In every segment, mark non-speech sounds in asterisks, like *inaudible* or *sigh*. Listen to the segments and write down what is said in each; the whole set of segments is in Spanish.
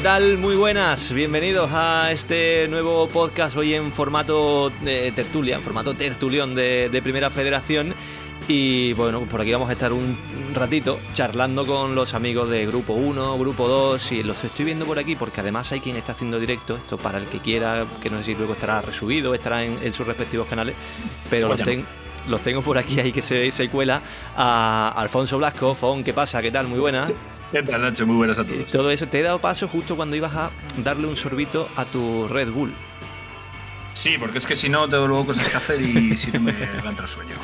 ¿Qué tal? Muy buenas, bienvenidos a este nuevo podcast hoy en formato de tertulia, en formato tertulión de, de Primera Federación. Y bueno, por aquí vamos a estar un ratito charlando con los amigos de Grupo 1, Grupo 2 y los estoy viendo por aquí porque además hay quien está haciendo directo, esto para el que quiera, que no sé si luego estará resubido, estará en, en sus respectivos canales, pero los, ten- los tengo por aquí ahí que se, se cuela a Alfonso Blasco, Fon, ¿qué pasa? ¿Qué tal? Muy buena. ¿Qué tal, Nacho? Muy buenas a Y todos. todo eso, te he dado paso justo cuando ibas a darle un sorbito a tu Red Bull. Sí, porque es que si no, tengo luego cosas que hacer y si no me levanta el sueño.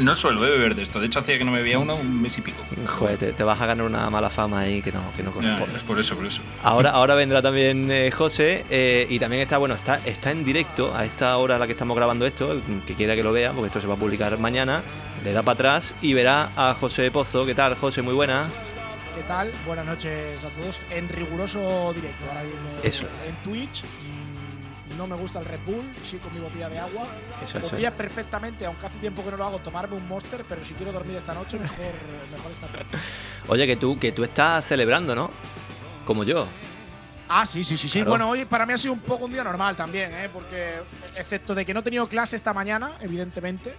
No suelo eh, beber de esto. De hecho, hacía que no me bebía uno un mes y pico. Joder, te, te vas a ganar una mala fama ahí que no, que no corresponde. es por eso, por eso. Ahora, ahora vendrá también eh, José eh, y también está, bueno, está, está en directo a esta hora a la que estamos grabando esto, el que quiera que lo vea, porque esto se va a publicar mañana, le da para atrás y verá a José Pozo. ¿Qué tal, José? Muy buena. ¿Qué tal? Buenas noches a todos. En riguroso directo ahora mismo Eso. en Twitch. Mm, No me gusta el Red Bull, sí con mi botella de agua. Eso, eso. Podría perfectamente, aunque hace tiempo que no lo hago, tomarme un Monster, pero si quiero dormir esta noche, mejor, *laughs* mejor esta tarde. Oye, que tú, que tú estás celebrando, ¿no? Como yo. Ah, sí, sí, sí, sí. Claro. Bueno, hoy para mí ha sido un poco un día normal también, ¿eh? porque excepto de que no he tenido clase esta mañana, evidentemente,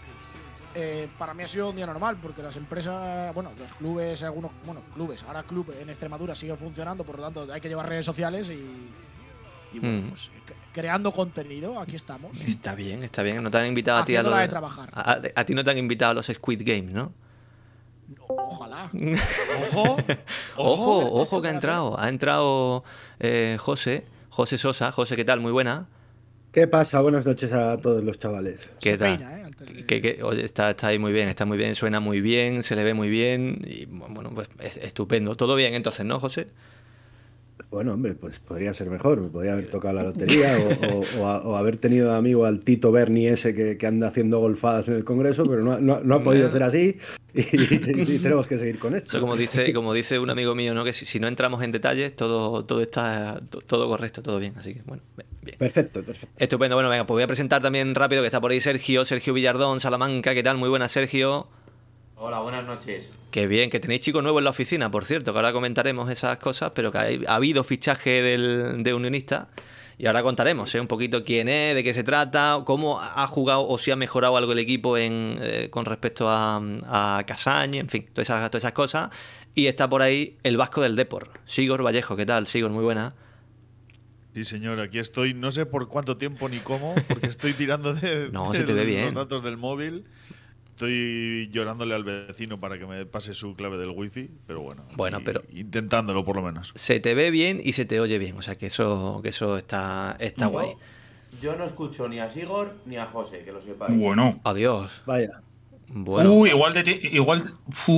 eh, para mí ha sido un día normal, porque las empresas, bueno, los clubes, algunos, bueno, clubes, ahora club en Extremadura siguen funcionando, por lo tanto hay que llevar redes sociales y, y bueno, Mm. pues creando contenido, aquí estamos. Está bien, está bien. No te han invitado a ti a los. de trabajar. A, a- a ti no te han invitado a los Squid Games, ¿no? Ojalá. Ojo. *laughs* Ojo, ojo que ha entrado. Ha entrado eh, José, José Sosa. José, ¿qué tal? Muy buena. ¿Qué pasa? Buenas noches a todos los chavales. ¿Qué Se tal? peina, ¿eh? Que, que- oye, está, está ahí muy bien, está muy bien, suena muy bien, se le ve muy bien. Y bueno, pues es- estupendo. Todo bien entonces, ¿no, José? Bueno, hombre, pues podría ser mejor. Me podría haber tocado la lotería *laughs* o, o- o a- o haber tenido de amigo al Tito Berni ese que, que anda haciendo golfadas en el Congreso, pero no, no- no ha podido ser así *laughs* y, y tenemos que seguir con esto. Eso como dice, *laughs* como dice un amigo mío, ¿no? Que si, si no entramos en detalles, todo, todo está to- todo correcto, todo bien. Así que, bueno, bien. Perfecto, perfecto. Estupendo. Bueno, venga, pues voy a presentar también rápido que está por ahí Sergio, Sergio Villardón, Salamanca. ¿Qué tal? Muy buenas, Sergio. Hola, buenas noches. Qué bien, que tenéis chicos nuevos en la oficina, por cierto, que ahora comentaremos esas cosas, pero que hay- ha habido fichaje del, de unionista y ahora contaremos ¿eh? un poquito quién es, de qué se trata, cómo ha jugado o si ha mejorado algo el equipo en, eh, con respecto a, a en fin, todas esas, todas esas cosas. Y está por ahí el Vasco del Depor, Sigor Vallejo, ¿qué tal? Sigor, muy buena. Sí, señor, aquí estoy. No sé por cuánto tiempo ni cómo, porque estoy tirando de, No, de se te ve los bien. datos del móvil. Estoy llorándole al vecino para que me pase su clave del wifi, pero bueno. Bueno, y- pero- Intentándolo, por lo menos. Se te ve bien y se te oye bien, o sea que eso, que eso está, está guay. Yo no escucho ni a Sigor ni a José, que lo sepáis. Bueno. Adiós. Vaya. Bueno. Uh, igual, de ti- igual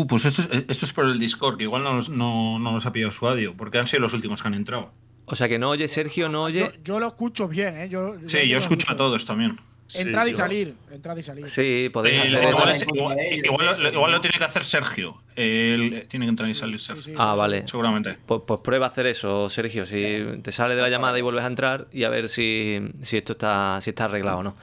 pues esto es, esto es por el Discord, que igual no nos, no, no nos ha pillado su audio, porque han sido los últimos que han entrado. O sea que no oye Sergio, no oye. Yo, yo lo escucho bien, ¿eh? Yo, Sí, yo lo escucho a todos también. Entrada y salir, entrada y salir. Sí, podéis Eh, hacer igual, eso. igual- de ellos, igual lo- igual tiene que hacer Sergio. Él tiene que entrar y salir Sí, Sergio. sí, Ah, sí, vale. Seguramente. Pues, pues prueba a hacer eso, Sergio. Si te sale de la llamada y vuelves a entrar y a ver si, si esto está, si está arreglado o no.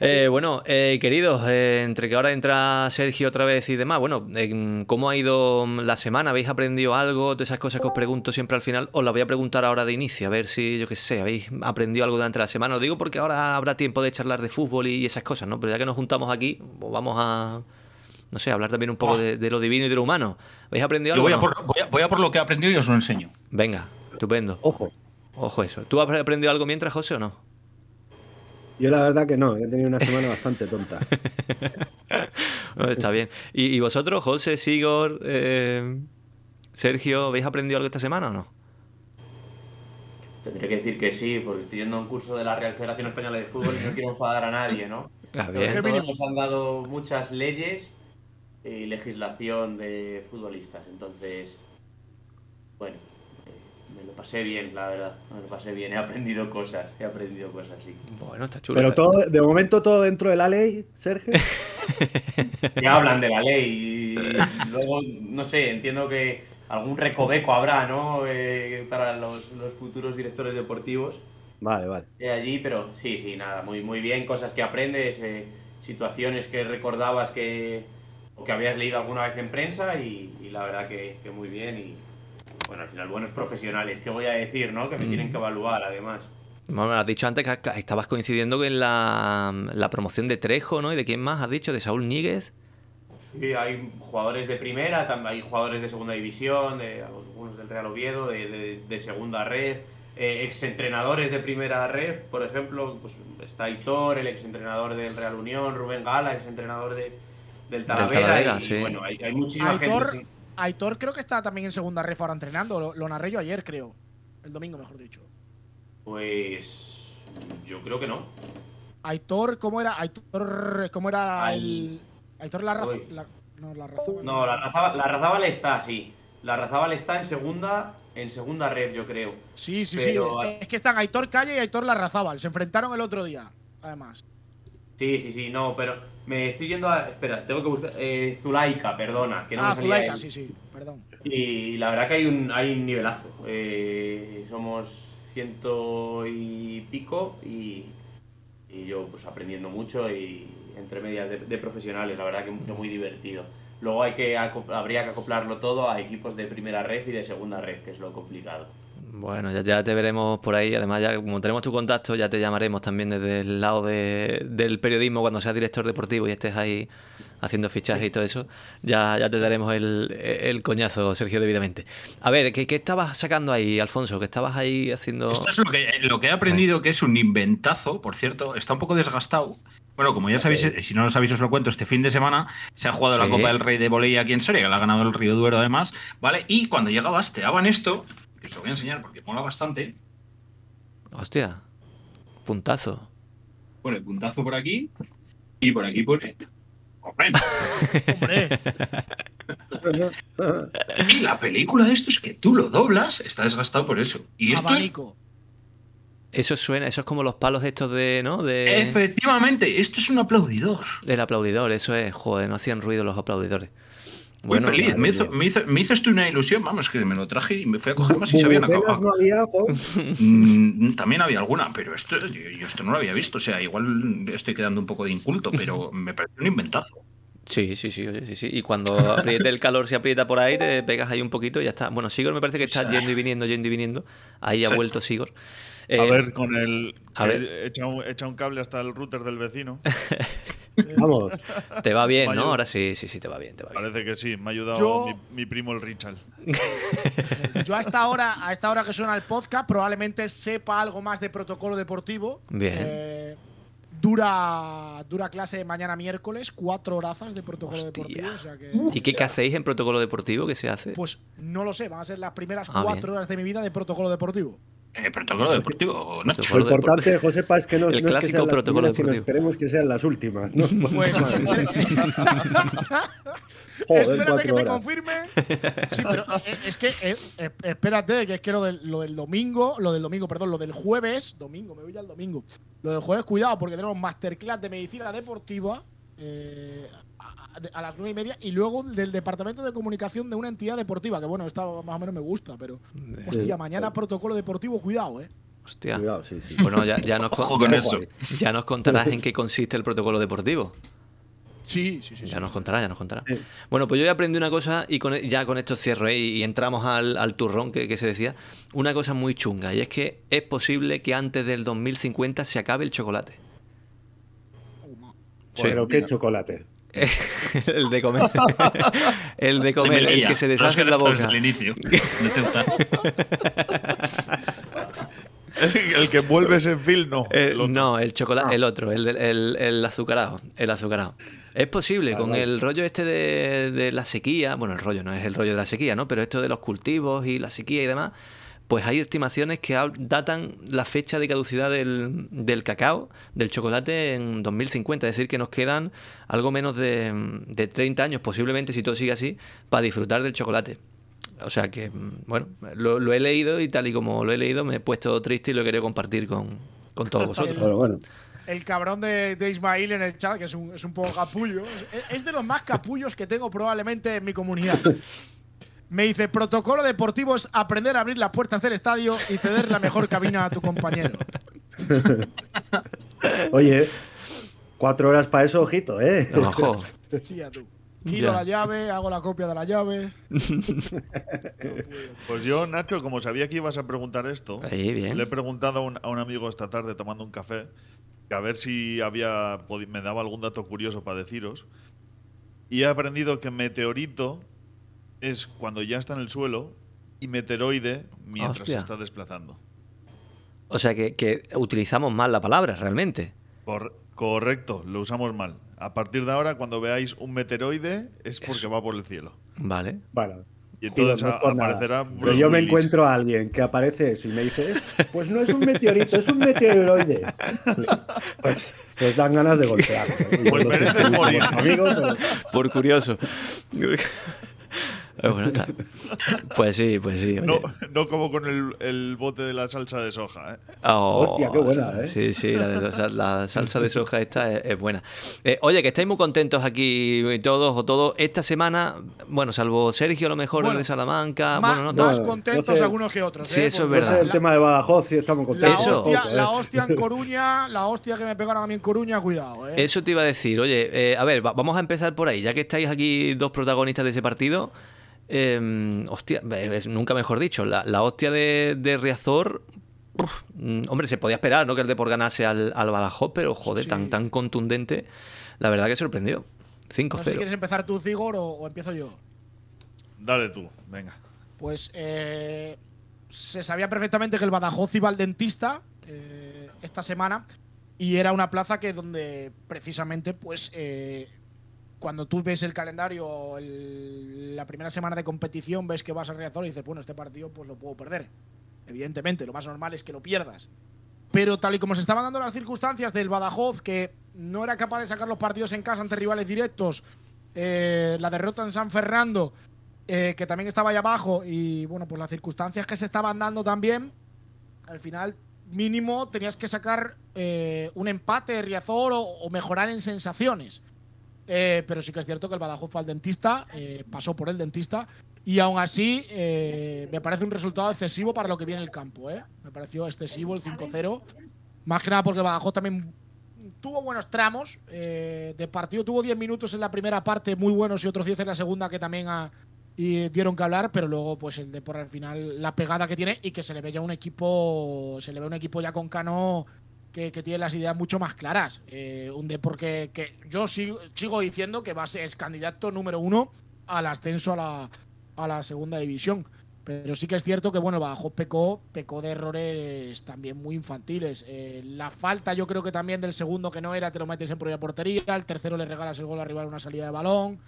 Eh, bueno, eh, queridos, eh, entre que ahora entra Sergio otra vez y demás, bueno, eh, ¿cómo ha ido la semana? ¿Habéis aprendido algo? De esas cosas que os pregunto siempre al final, os las voy a preguntar ahora de inicio, a ver si, yo qué sé, habéis aprendido algo durante la semana. Os digo porque ahora habrá tiempo de charlar de fútbol y esas cosas, ¿no? Pero ya que nos juntamos aquí, pues vamos a, no sé, hablar también un poco de, de lo divino y de lo humano. ¿Habéis aprendido Yo algo? voy a, no? por, voy, a, voy a por lo que he aprendido y os lo enseño. Venga, estupendo. Ojo. Ojo eso. ¿Tú has aprendido algo mientras, José, o no? Yo la verdad que no, he tenido una semana bastante tonta. *laughs* No, está bien. ¿Y, y vosotros, José, Sigor, eh, Sergio, ¿habéis aprendido algo esta semana o no? Tendré que decir que sí, porque estoy yendo a un curso de la Real Federación Española de Fútbol y no quiero enfadar a nadie, ¿no? Ah, bien. todos nos han dado muchas leyes y legislación de futbolistas, entonces, bueno, lo pasé bien, la verdad, me lo pasé bien, he aprendido cosas, he aprendido cosas, sí. Bueno, está chulo. Pero está- todo, de momento todo dentro de la ley, Sergio. *laughs* Ya hablan de la ley y luego, no sé, entiendo que algún recoveco habrá, ¿no? Eh, para los, los futuros directores deportivos. Vale, vale. de allí, pero sí, sí, nada, muy, muy bien, cosas que aprendes, eh, situaciones que recordabas que, o que habías leído alguna vez en prensa y, y la verdad que, que muy bien y, bueno, al final buenos profesionales, ¿qué voy a decir, no? Que me tienen que evaluar, además. Bueno, me has dicho antes que estabas coincidiendo en la, la promoción de Trejo, ¿no? ¿Y de quién más has dicho? ¿De Saúl Níguez? Sí, hay jugadores de primera, hay jugadores de segunda división, de algunos del Real Oviedo, de, de- de segunda red, eh, exentrenadores de primera red, por ejemplo, pues está Aitor, el exentrenador del Real Unión, Rubén Gala, exentrenador de, del Talavera, Talavera, y, sí. bueno, hay, hay muchísima Aitor, gente. Aitor creo que está también en segunda ref ahora entrenando. Lo, lo narré yo ayer, creo. El domingo, mejor dicho. Pues yo creo que no. Aitor, ¿cómo era? Aitor, ¿cómo era Ay. el. Aitor la raza. La- no, la raza. No, la la Razábal está, sí. La Razábal está en segunda, en segunda red, yo creo. Sí, sí, Pero- sí. Es que están Aitor Calle y Aitor Larrazábal. Se enfrentaron el otro día, además. Sí, sí, sí, no, pero me estoy yendo a. Espera, tengo que buscar. Eh, Zulaika, perdona, que no ah, me salía Zulaika, el- sí, sí. Perdón. Y la verdad que hay un, hay un nivelazo. Eh, somos ciento y pico y, y yo pues aprendiendo mucho y entre medias de, de profesionales, la verdad que, que muy divertido. Luego hay que habría que acoplarlo todo a equipos de primera red y de segunda red, que es lo complicado. Bueno, ya, ya te veremos por ahí. Además, ya como tenemos tu contacto, ya te llamaremos también desde el lado de- del periodismo cuando seas director deportivo y estés ahí haciendo fichajes y todo eso. Ya, ya te daremos el, el coñazo, Sergio, debidamente. A ver, ¿qué, qué estabas sacando ahí, Alfonso? ¿Qué estabas ahí haciendo? Esto es lo que, lo que he aprendido, que es un inventazo, por cierto, está un poco desgastado. Bueno, como ya sabéis, eh, si no lo sabéis os lo cuento, este fin de semana se ha jugado la. Copa del Rey de Voley aquí en Soria, que la ha ganado el Río Duero además, ¿vale? Y cuando llegabas te daban esto, que os lo voy a enseñar porque mola bastante, Hostia, puntazo. pone puntazo por aquí y por aquí pone... *laughs* ¡Hombre! Hombre, *laughs* Y la película de esto es que tú lo doblas, está desgastado por eso. Y esto, abanico. Eso suena, eso es como los palos estos de, ¿no? De, efectivamente, esto es un aplaudidor. del aplaudidor, eso es, joder, no hacían ruido los aplaudidores. Muy Bueno, feliz, me hizo, me, hizo, me hizo esto una ilusión, vamos, que me lo traje y me fui a coger más y se habían acabado. no había. *laughs* Mm, También había alguna, pero esto yo, yo esto no lo había visto. O sea, igual estoy quedando un poco de inculto, pero *laughs* me pareció un inventazo. Sí, sí, sí, sí, sí. Y cuando apriete el calor, se aprieta por ahí, te pegas ahí un poquito y ya está. Bueno, Sigor me parece que está O sea, yendo y viniendo, yendo y viniendo. Ahí ha sí. vuelto Sigor. A Eh, ver, con el. a ver. Echa, un, echa un cable hasta el router del vecino. *laughs* Vamos. Te va bien. ¿no? Ahora sí, sí, sí, te va bien, te va bien. Parece que sí, me ha ayudado Yo- mi, mi primo el Richard. *laughs* Yo a esta hora, a esta hora que suena el podcast, probablemente sepa algo más de protocolo deportivo. Bien. Eh, dura, dura clase mañana miércoles, cuatro horazas de protocolo Hostia. deportivo. O sea que, ¿Y qué, qué hacéis en protocolo deportivo? ¿Qué se hace? pues no lo sé, van a ser las primeras Ah, cuatro bien. horas de mi vida de protocolo deportivo. Eh, protocolo deportivo, Nacho. Lo importante, deportivo. Josepa, es que no, El no es que clásico las protocolo sino esperemos que sean las últimas. ¿no? *laughs* *laughs* Espérate Joder, que cuatro te horas. confirme. Sí, pero eh, es que eh, eh, espérate, que es que lo del, lo del domingo, lo del domingo, perdón, lo del jueves, domingo, me voy ya al domingo. Lo del jueves, cuidado, porque tenemos masterclass de medicina deportiva eh, a, las nueve y media y luego del departamento de comunicación de una entidad deportiva, que bueno, esta más o menos me gusta, pero hostia, mañana protocolo deportivo, cuidado, eh. Hostia. Cuidado, sí, sí. Bueno, ya, ya nos, *laughs* Ojo con ya- eso. ya nos contarás en qué consiste el protocolo deportivo. Sí, sí, sí. Ya nos contará, ya nos contará. Sí. Bueno, pues yo ya aprendí una cosa y con, ya con esto cierro ¿eh? y, y entramos al, al turrón que, que se decía. Una cosa muy chunga y es que es posible que antes del 2050 se acabe el chocolate. Sí. Pero qué chocolate. *laughs* el de comer. *laughs* el de comer, el que se deshace en la esto Desde boca. el inicio. No te gusta. el que envuelves en film, no. Eh, el no, el chocolate, el otro, el, del- el, el azucarado, el azucarado. Es posible, con el rollo este de, de la sequía, bueno, el rollo no es el rollo de la sequía, ¿no? Pero esto de los cultivos y la sequía y demás, pues hay estimaciones que datan la fecha de caducidad del, del cacao, del chocolate en 2050, es decir, que nos quedan algo menos de, de 30 años, posiblemente si todo sigue así, para disfrutar del chocolate. O sea que, mm, bueno, lo, lo he leído y tal y como lo he leído me he puesto triste y lo he querido compartir con, con todos *laughs* vosotros. Pero bueno. El cabrón de, de Ismail en el chat, que es un, es un poco capullo. Es, es de los más capullos que tengo probablemente en mi comunidad. *laughs* Me dice, protocolo deportivo es aprender a abrir las puertas del estadio y ceder la mejor cabina a tu compañero. *laughs* Oye, cuatro horas para eso, ojito, ¿eh? Ojo. Tía, tú. Giro Ya. la llave, hago la copia de la llave. *laughs* Pues yo, Nacho, como sabía que ibas a preguntar esto, Ahí, bien. le he preguntado a un, a un amigo esta tarde tomando un café a ver si había me daba algún dato curioso para deciros. Y he aprendido que meteorito es cuando ya está en el suelo y meteoroide mientras Hostia. se está desplazando. O sea que, que utilizamos mal la palabra, realmente. Cor- correcto, lo usamos mal. A partir de ahora, cuando veáis un meteoroide, es porque va por el cielo. Vale. Bueno, Y entonces no aparecerá Pero yo me Willis. encuentro a alguien que aparece eso y me dice, "Es- pues no es un meteorito, es un meteoroide. *laughs* Pues, pues dan ganas de golpear. Pues mereces morir. Amigo, pero- Por curioso. Eh, bueno, está. Pues sí, pues sí. No, no como con el, el bote de la salsa de soja, ¿eh? Oh, Hostia, qué buena, ¿eh? Sí, sí, la, de- la- la salsa de soja esta es, es buena. Eh, oye, que estáis muy contentos aquí todos o todos. Esta semana, bueno, salvo Sergio a lo mejor Bueno, de Salamanca. Ma- bueno, no más contentos no sé. algunos que otros. Sí, ¿eh? eso es verdad. el tema de Badajoz si estamos La, contentos. Eso. hostia, ¿eh? la hostia en Coruña, la hostia que me pegaron a mí en Coruña, cuidado, ¿eh? Eso te iba a decir. Oye, eh, a ver, va- vamos a empezar por ahí. Ya que estáis aquí dos protagonistas de ese partido. Eh, hostia, es- nunca mejor dicho. La, la hostia de, de Riazor. uf, mm, hombre, se podía esperar, ¿no? Que el Depor ganase al, al Badajoz, pero joder, Sí. tan, tan contundente. La verdad que sorprendió. 5-0. No sé si quieres empezar tú, Cigor, o, o empiezo yo. Dale tú, venga. Pues eh, se sabía perfectamente que el Badajoz iba al dentista eh, esta semana y era una plaza que donde precisamente pues eh, cuando tú ves el calendario el- la primera semana de competición ves que vas a Riazor y dices bueno este partido pues lo puedo perder evidentemente lo más normal es que lo pierdas pero tal y como se estaban dando las circunstancias del Badajoz que no era capaz de sacar los partidos en casa ante rivales directos eh, la derrota en San Fernando eh, que también estaba ahí abajo y bueno, pues las circunstancias que se estaban dando también, al final mínimo tenías que sacar eh, un empate de Riazor o, o mejorar en sensaciones. Eh, pero sí que es cierto que el Badajoz fue al dentista, eh, pasó por el dentista y aún así eh, me parece un resultado excesivo para lo que viene el campo. ¿eh? Me pareció excesivo el 5-0, más que nada porque el Badajoz también tuvo buenos tramos de partido, tuvo 10 minutos en la primera parte muy buenos y otros 10 en la segunda que también ha- y dieron que hablar, pero luego pues el Depor al final la pegada que tiene y que se le ve ya un equipo, se le ve un equipo ya con Cano que, tiene las ideas mucho más claras. Eh, un que, yo sigo, sigo diciendo que va a ser candidato número uno al ascenso a la, a la segunda división. Pero sí que es cierto que, bueno, Badajoz pecó, pecó de errores también muy infantiles. Eh, la falta, yo creo que también del segundo que no era, te lo metes en propia portería. El tercero le regalas el gol al rival una salida de balón.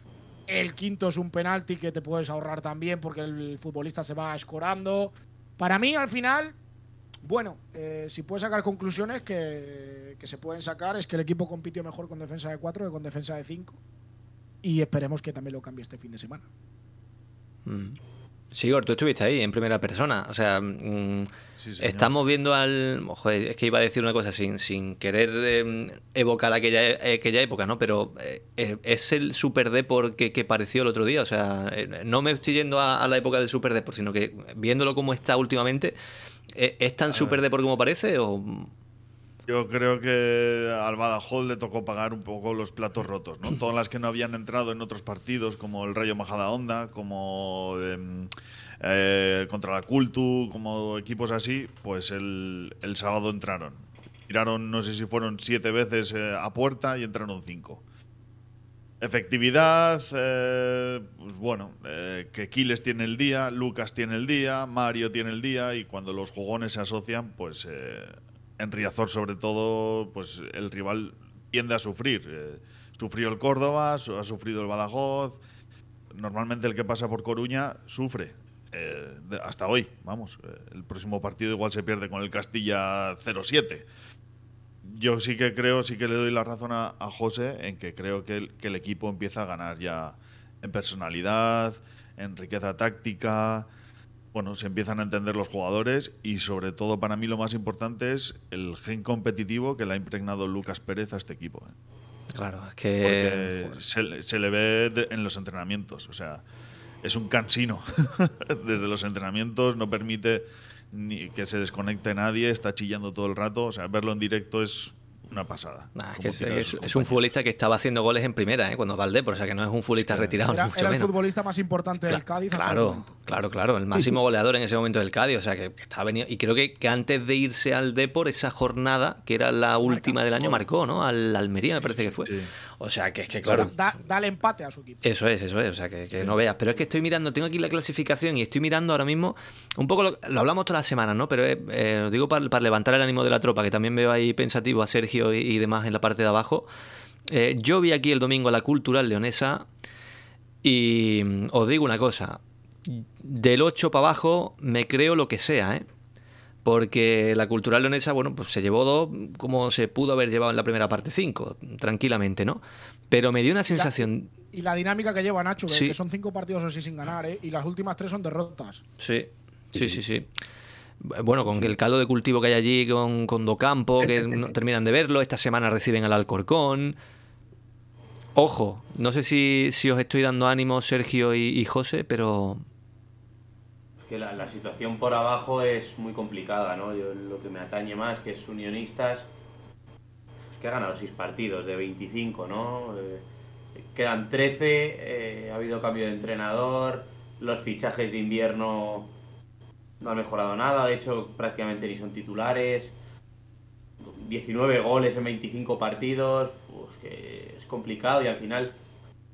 El quinto es un penalti que te puedes ahorrar también porque el futbolista se va escorando. Para mí, al final, bueno, eh, si puedes sacar conclusiones que, que se pueden sacar, es que el equipo compitió mejor con defensa de 4 que con defensa de 5. Y esperemos que también lo cambie este fin de semana. Mm. Sigor, tú estuviste ahí en primera persona. O sea, mm, Sí, estamos viendo al. Joder, es que iba a decir una cosa sin, sin querer eh, evocar aquella, eh, aquella época, ¿no? Pero eh, eh, es el Super Deport que, que pareció el otro día. O sea, eh, no me estoy yendo a, a la época del Super Deport, sino que viéndolo como está últimamente, ¿es tan Super Deport como parece? O... Yo creo que al Badajoz le tocó pagar un poco los platos rotos, ¿no? Todas las que no habían entrado en otros partidos, como el Rayo Majadahonda, como em, eh, contra la Cultu, como equipos así, pues el, el sábado entraron. Tiraron, no sé si fueron siete veces eh, a puerta y entraron cinco. Efectividad, eh, pues bueno, eh, que Quiles tiene el día, Lucas tiene el día, Mario tiene el día y cuando los jugones se asocian, pues eh, en Riazor sobre todo, pues el rival tiende a sufrir. Eh, sufrió el Córdoba, ha sufrido el Badajoz. Normalmente el que pasa por Coruña sufre. hasta hoy, vamos. el próximo partido igual se pierde con el Castilla 0-7 yo sí que creo, sí que le doy la razón a, a José en que creo que el, que el equipo empieza a ganar ya en personalidad, en riqueza táctica. Bueno, se empiezan a entender los jugadores y sobre todo para mí lo más importante es el gen competitivo que le ha impregnado Lucas Pérez a este equipo. ¿eh? Claro, es Porque que. se, le- se le ve de- en los entrenamientos. O sea, es un cansino. *laughs* Desde los entrenamientos no permite ni que se desconecte nadie, está chillando todo el rato. O sea, verlo en directo es una pasada. Nah, es que un futbolista que estaba haciendo goles en primera, ¿eh? cuando Valdés, o sea que no es un futbolista retirado, ni Era, mucho era el menos. futbolista más importante del Cádiz. Claro, claro, claro. El máximo *laughs* goleador en ese momento del Cádiz. O sea, que, que estaba venido. Y creo que, que antes de irse al Depor, esa jornada, que era la última del año, marcó, ¿no? Al Almería, me parece que fue. sí. O sea, que es que, claro. Da, da el empate a su equipo. Eso es, eso es, o sea, que, que no veas. Pero es que estoy mirando, tengo aquí la clasificación y estoy mirando ahora mismo, un poco lo, lo hablamos todas las semanas, ¿no? Pero eh, eh, lo digo para, para levantar el ánimo de la tropa, que también veo ahí pensativo a Sergio y, y demás en la parte de abajo. Eh, yo vi aquí el domingo a la Cultural Leonesa y os digo una cosa, del 8 para abajo me creo lo que sea, ¿eh? Porque la Cultural Leonesa, bueno, pues se llevó dos como se pudo haber llevado en la primera parte cinco, tranquilamente, ¿no? Pero me dio una sensación... Y la dinámica que lleva Nacho, que, Sí. que son cinco partidos así sin ganar, ¿eh? y las últimas tres son derrotas. Sí, sí, sí, sí. Bueno, con el caldo de cultivo que hay allí con, con Docampo, que *laughs* no terminan de verlo, esta semana reciben al Alcorcón. Ojo, no sé si, si os estoy dando ánimo Sergio y, y José, pero que la, situación por abajo es muy complicada, ¿no? Yo lo que me atañe más, que es Unionistas, es que ha ganado 6 partidos de 25, ¿no? Eh, quedan 13, eh, ha habido cambio de entrenador, los fichajes de invierno no han mejorado nada, de hecho prácticamente ni son titulares. 19 goles en 25 partidos, pues que es complicado y al final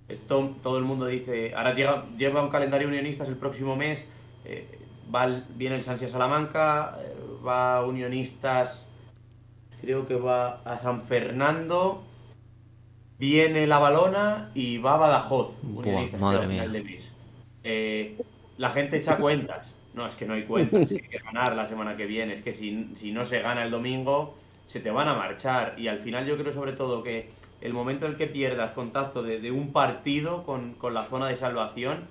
esto, todo el mundo dice, ahora llega, lleva un calendario unionistas el próximo mes, eh, va el- viene el Sansia Salamanca, eh, va Unionistas, creo que va a San Fernando, viene la Balona y va a Badajoz, Buah, Unionistas, madre a final de mes. Eh, la gente echa cuentas. No, es que no hay cuentas, es que hay que ganar la semana que viene. Es que si, si no se gana el domingo, se te van a marchar. Y al final yo creo sobre todo que el momento en el que pierdas contacto de, de un partido con, con la zona de salvación,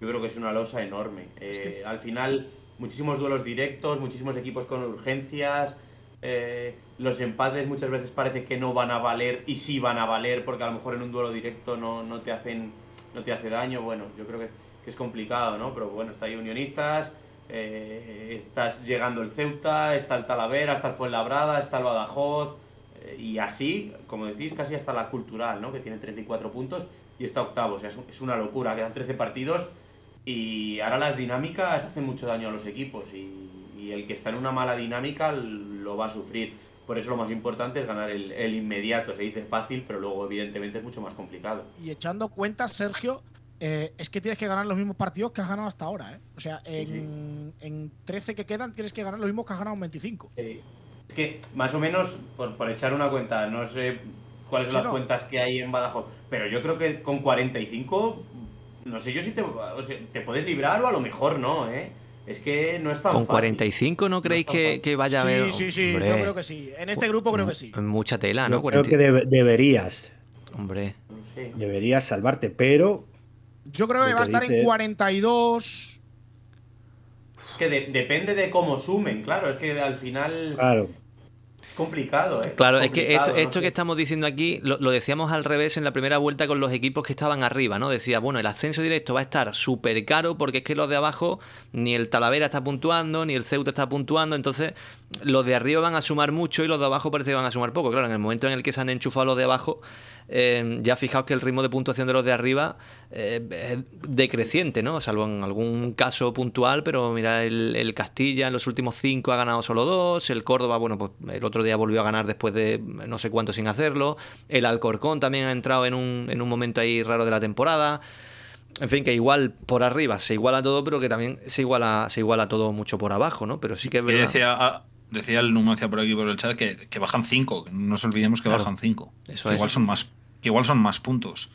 yo creo que es una losa enorme. Eh, Al final, muchísimos duelos directos, muchísimos equipos con urgencias. eh, los empates muchas veces parece que no van a valer y sí van a valer porque a lo mejor en un duelo directo no, no te hacen no te hace daño. Bueno, yo creo que, que es complicado, ¿no? Pero bueno, está ahí Unionistas, eh, estás llegando el Ceuta, está el Talavera, está el Fuenlabrada, está el Badajoz, eh, y así, como decís, casi hasta la Cultural, ¿no? Que tiene 34 puntos y está octavo. O sea, es, es una locura, quedan 13 partidos y ahora las dinámicas hacen mucho daño a los equipos y, y el que está en una mala dinámica lo va a sufrir. Por eso lo más importante es ganar el, el inmediato. Se dice fácil, pero luego evidentemente es mucho más complicado. Y echando cuentas, Sergio, eh, es que tienes que ganar los mismos partidos que has ganado hasta ahora. ¿eh? O sea, en, en 13 que quedan tienes que ganar los mismos que has ganado en 25. Eh, es que más o menos, por, por echar una cuenta, no sé cuáles son Sí, las no. cuentas que hay en Badajoz, pero yo creo que con 45, no sé yo si te, o sea, te puedes librar o a lo mejor no, ¿eh? Es que no es tan con fácil. 45 no creéis está que, que vaya a sí, haber. sí, sí, Hombre, yo creo que sí. En este grupo creo que sí. Mucha tela, ¿no? Yo creo 40 que debe- deberías, Hombre. No deberías salvarte, pero Yo creo que va a estar en dice- 42. Es que de- depende de cómo sumen, claro, es que al final claro, es complicado, ¿eh? Claro, es que esto, no esto que estamos diciendo aquí lo, lo decíamos al revés en la primera vuelta con los equipos que estaban arriba, ¿no? Decía, bueno, el ascenso directo va a estar súper caro porque es que los de abajo, ni el Talavera está puntuando, ni el Ceuta está puntuando, entonces los de arriba van a sumar mucho y los de abajo parece que van a sumar poco. Claro, en el momento en el que se han enchufado los de abajo, eh, ya fijaos que el ritmo de puntuación de los de arriba eh, es decreciente, ¿no? Salvo en algún caso puntual, pero mira, el, el Castilla en los últimos cinco ha ganado solo dos, el Córdoba, bueno, pues el otro día volvió a ganar después de no sé cuánto sin hacerlo, el Alcorcón también ha entrado en un, en un momento ahí raro de la temporada. En fin, que igual por arriba se iguala todo, pero que también se iguala, se iguala todo mucho por abajo, ¿no? Pero sí que es Y verdad. decía, ah, decía el Numancia por aquí por el chat que, que bajan 5, que no nos olvidemos que Claro. bajan 5. Eso igual es. son más que igual son más puntos.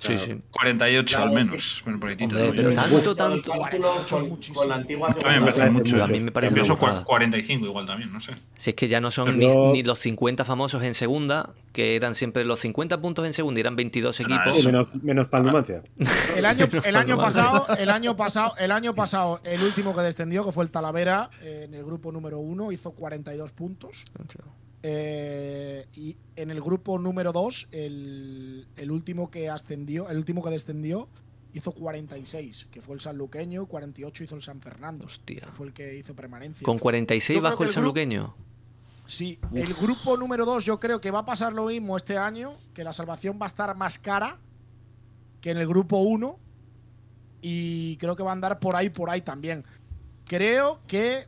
Sí, sí. 48 Claro, al menos. Bueno, por ahí, Tito, Hombre, pero tanto, tanto. con, con la antigua me mucho. A mí me parece cua- 45 igual también, no sé. Si es que ya no son Pero- ni, ni los 50 famosos en segunda, que eran siempre los 50 puntos en segunda y eran 22 Ah, equipos. sí, menos, menos para Numancia. El año, el año pasado, el año pasado, el año pasado, el último que descendió, que fue el Talavera, eh, en el grupo número uno, hizo 42 puntos. Eh, y en el grupo número 2, el, el último que ascendió, el último que descendió, hizo 46, que fue el sanluqueño, 48 hizo el San Fernando, Hostia. que fue el que hizo permanencia. Con 46 Yo creo bajo el el sanluqueño. Sí, el grupo número 2 yo creo que va a pasar lo mismo este año, que la salvación va a estar más cara que en el grupo 1 y creo que va a andar por ahí, por ahí también. Creo que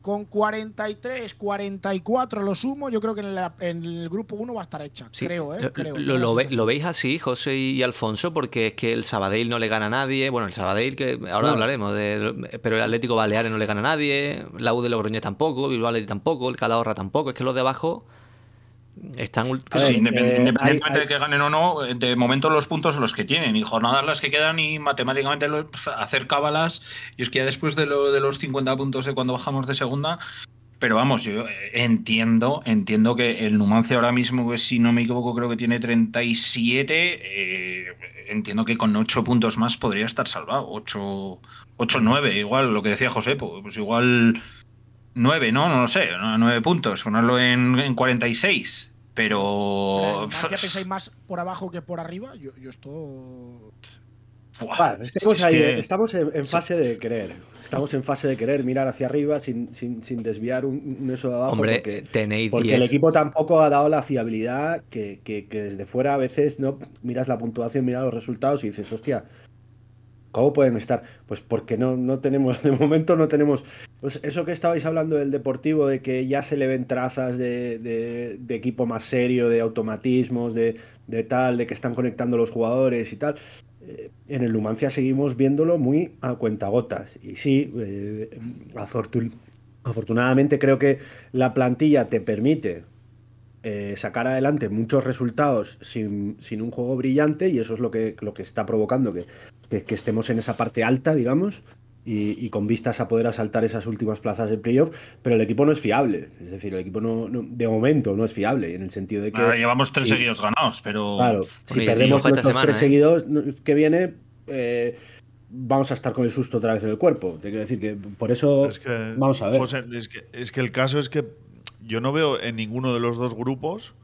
con 43, 44 lo sumo, yo creo que en, la- en el grupo 1 va a estar hecha. Sí, Creo, ¿eh? lo- Creo. Lo, ve- lo veis así, José y Alfonso? Porque es que el Sabadell no le gana a nadie. Bueno, el Sabadell, que ahora No. hablaremos, de, pero el Atlético Baleares no le gana a nadie. La U de Logroñés tampoco, Bilbao Athletic tampoco, el Calahorra tampoco. Es que los de abajo están. Sí, independ- eh, independientemente hay- hay- de que ganen o no, de momento los puntos son los que tienen y jornadas las que quedan y matemáticamente lo- hacer cábalas. Y es que ya después de, lo, de los 50 puntos de cuando bajamos de segunda. Pero vamos, yo eh, entiendo, entiendo que el Numancia ahora mismo, que si no me equivoco, creo que tiene 37. eh, entiendo que con 8 puntos más podría estar salvado. 8, 8 9, igual lo que decía José, pues igual 9, ¿no? No lo sé, 9 puntos, ponerlo en, en 46. Pero. Pero en pensáis más por abajo que por arriba? Yo, yo esto. Buah, Vale, estamos, es ahí, que- estamos en, en fase de querer. Estamos en fase de querer mirar hacia arriba sin, sin, sin desviar un, un eso de abajo. Hombre, porque, tenéis porque 10. el equipo tampoco ha dado la fiabilidad que, que- que desde fuera a veces no miras la puntuación, miras los resultados y dices, hostia, ¿cómo pueden estar? Pues porque no, no tenemos, de momento no tenemos. Pues eso que estabais hablando del deportivo, de que ya se le ven trazas de, equipo más serio, de automatismos, de, tal, de que están conectando los jugadores y tal. Eh, En el Numancia seguimos viéndolo muy a cuentagotas. Y sí, eh, afortun- afortunadamente creo que la plantilla te permite eh, sacar adelante muchos resultados sin, sin un juego brillante y eso es lo que, lo que está provocando que, que- que estemos en esa parte alta, digamos, y, y con vistas a poder asaltar esas últimas plazas de playoff, pero el equipo no es fiable, es decir, el equipo no, no- de momento no es fiable, en el sentido de que... ahora llevamos tres sí, seguidos ganados, pero. Claro, si perdemos nuestros semana, tres ¿eh? seguidos que viene, eh, vamos a estar con el susto otra vez en el cuerpo. Te quiero decir que por eso Es que, vamos a ver. José, es que, es que el caso es que yo no veo en ninguno de los dos grupos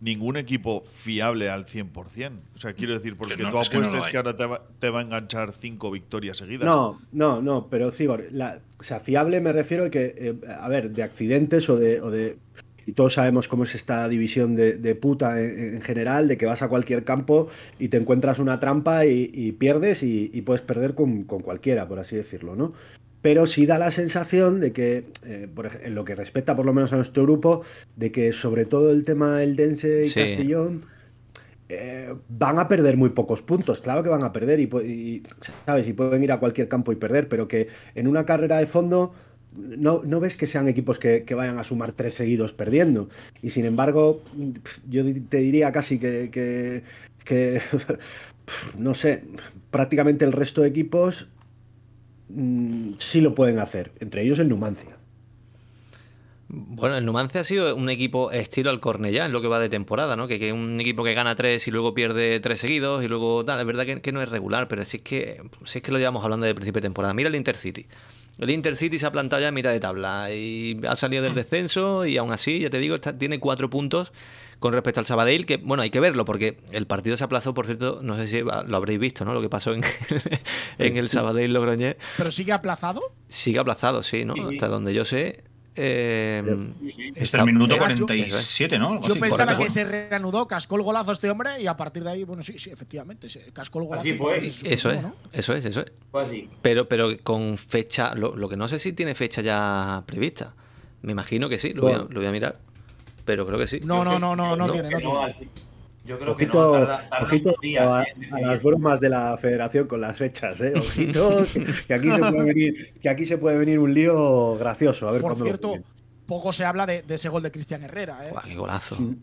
ningún equipo fiable al 100%. O sea, quiero decir, porque Que no, tú es que no ahora te va, te va a enganchar cinco victorias seguidas. No, no, no, pero Cigor, la, o sea, fiable me refiero a que, eh, a ver, de accidentes o de, o de- Y todos sabemos cómo es esta división de, de puta en, en general, de que vas a cualquier campo y te encuentras una trampa y, y pierdes y, y puedes perder con, con cualquiera, por así decirlo, ¿no? Pero sí da la sensación de que, eh, por en lo que respecta por lo menos a nuestro grupo, de que sobre todo el tema del Dense y Sí. Castellón eh, van a perder muy pocos puntos, claro que van a perder y, sabes y pueden ir a cualquier campo y perder, pero que en una carrera de fondo no, no ves que sean equipos que, que vayan a sumar tres seguidos perdiendo. Y sin embargo, yo te diría casi que, que- *laughs* no sé, prácticamente el resto de equipos mm, sí lo pueden hacer, entre ellos el Numancia. Bueno, el Numancia ha sido un equipo estilo al Cornellá en lo que va de temporada, ¿no? Que, un equipo que gana tres y luego pierde tres seguidos y luego tal. Es verdad que, que no es regular, pero si es que si es que lo llevamos hablando el principio de temporada. Mira el Intercity. El Intercity se ha plantado ya mitad de tabla y ha salido del descenso y aún así, ya te digo, está- tiene cuatro puntos con respecto al Sabadell, que bueno, hay que verlo porque el partido se aplazó, por cierto, no sé si lo habréis visto, ¿no? Lo que pasó en, en el Sabadell Logroñés. ¿Pero sigue aplazado? Sigue aplazado, sí, ¿no? Sí. Hasta donde yo sé. Eh, Sí, sí. Está- el minuto Eh, yo- 47, ¿no? Algo Yo así. pensaba correcto. que se reanudó, cascó el golazo este hombre y a partir de ahí, bueno, sí, sí, efectivamente, cascó el golazo. Así fue. Eso es, ¿no? eso es, eso es. Fue así. Pero, pero con fecha, lo, lo que no sé si tiene fecha ya prevista. Me imagino que sí, lo, voy, a, Bueno. lo voy a mirar. Pero creo que sí. No, no, no, no, no Yo tiene, no tiene. Yo creo que Ojito, no, tarda, tarda ojito unos días. a, eh, a las bromas de la federación con las fechas, ¿eh? Ojito, *laughs* que, que aquí se puede venir, que aquí se puede venir un lío gracioso. A ver Por cierto, poco se habla de, de ese gol de Cristian Herrera, ¿eh? Qué golazo. Mm.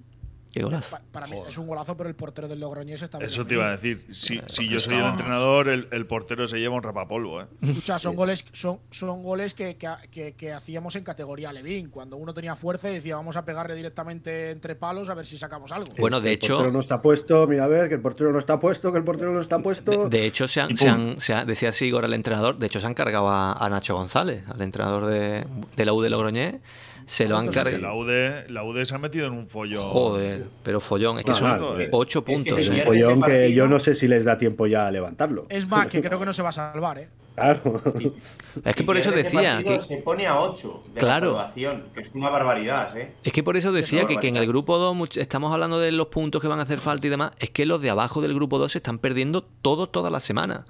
Qué golazo. Pa- Para mí Joder. es un golazo, pero el portero del Logroñés está Eso te iba a decir. Si, Eh, si yo soy el entrenador, el, el portero se lleva un rapapolvo. ¿eh? *laughs* Escucha, son goles, son, son goles que, que, que- que hacíamos en categoría Levin. Cuando uno tenía fuerza y decía vamos a pegarle directamente entre palos a ver si sacamos algo. Bueno, de el hecho, portero no está puesto, mira a ver, que el portero no está puesto, que el portero no está puesto. de, de hecho se han, se han- se ha- decía así Igor, el entrenador, de hecho se han cargado a, a Nacho González, al entrenador de, de la U de Logroñés. Se lo han Es cargado. la UD, la UD se ha metido en un follón. Joder, pero follón. Es que son no, 8 es que puntos. se ¿eh? pierde Follón que yo no sé si les da tiempo ya a levantarlo. Es más, que creo que no se va a salvar, ¿eh? Claro. Es que por eso decía partido, que, se pone a 8 de Claro. la salvación, que es una barbaridad, ¿eh? Es que por eso decía que, que en el grupo 2 estamos hablando de los puntos que van a hacer falta y demás. Es que los de abajo del grupo 2 se están perdiendo todo, toda la semana.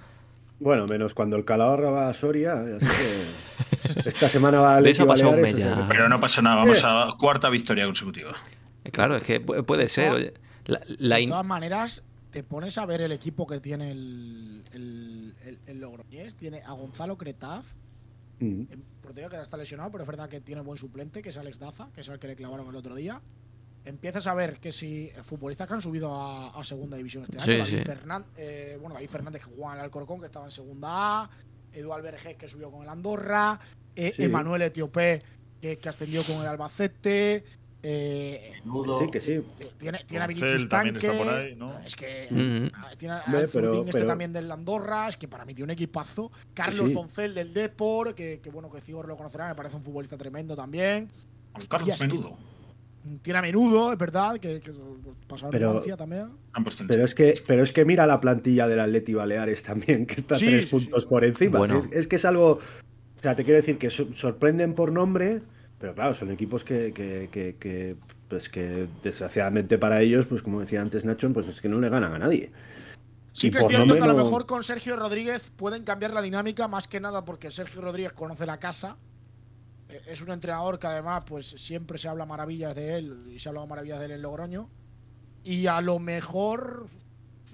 Bueno, menos cuando el Calahorra va a Soria. así que *laughs* esta semana va a De eso ha pasado un mes ya. Pero no pasa nada, vamos a cuarta victoria consecutiva. Eh, Claro, es que pu- puede ser. oye. La, la De todas maneras, te pones a ver el equipo que tiene el, el, el- el Logroñés. Tiene a Gonzalo Cretaz, Mm. en portería que está lesionado, pero es verdad que tiene buen suplente, que es Alex Daza, que es el que le clavaron el otro día. Empiezas a ver que si eh, futbolistas que han subido a, a segunda división este año, Sí, David, sí. Fernan- eh, bueno, David Fernández que jugaba en el Alcorcón, que estaba en segunda A, Eduard Vergés que subió con el Andorra, eh, Sí. Emanuel Etiopé que, que ascendió con el Albacete, eh, Nudo. Sí, que sí. tiene, tiene a Vinicius Tanque. está por ahí, ¿no? Es que Ujú. ah, tiene a pero- este pero- también del Andorra. Es que para mí tiene un equipazo. Carlos sí. Doncel del Depor, que, que bueno, que Cigor lo conocerá, me parece un futbolista tremendo también. Carlos que Menudo. Tiene a menudo, es verdad, que, que pasó en Pero- también. Pero es que, pero es que mira la plantilla del Atleti Baleares también, que está Sí, tres sí, puntos sí. por encima. Bueno. Es, es que es algo. O sea, te quiero decir que so- sorprenden por nombre, pero claro, son equipos que, que, que- que, pues que desgraciadamente para ellos, pues como decía antes Nacho, pues es que no le ganan a nadie. Sí Y que es cierto que a lo mejor con Sergio Rodríguez pueden cambiar la dinámica, más que nada porque Sergio Rodríguez conoce la casa. Es un entrenador que además pues siempre se habla maravillas de él y se ha hablado maravillas de él en Logroño. Y a lo mejor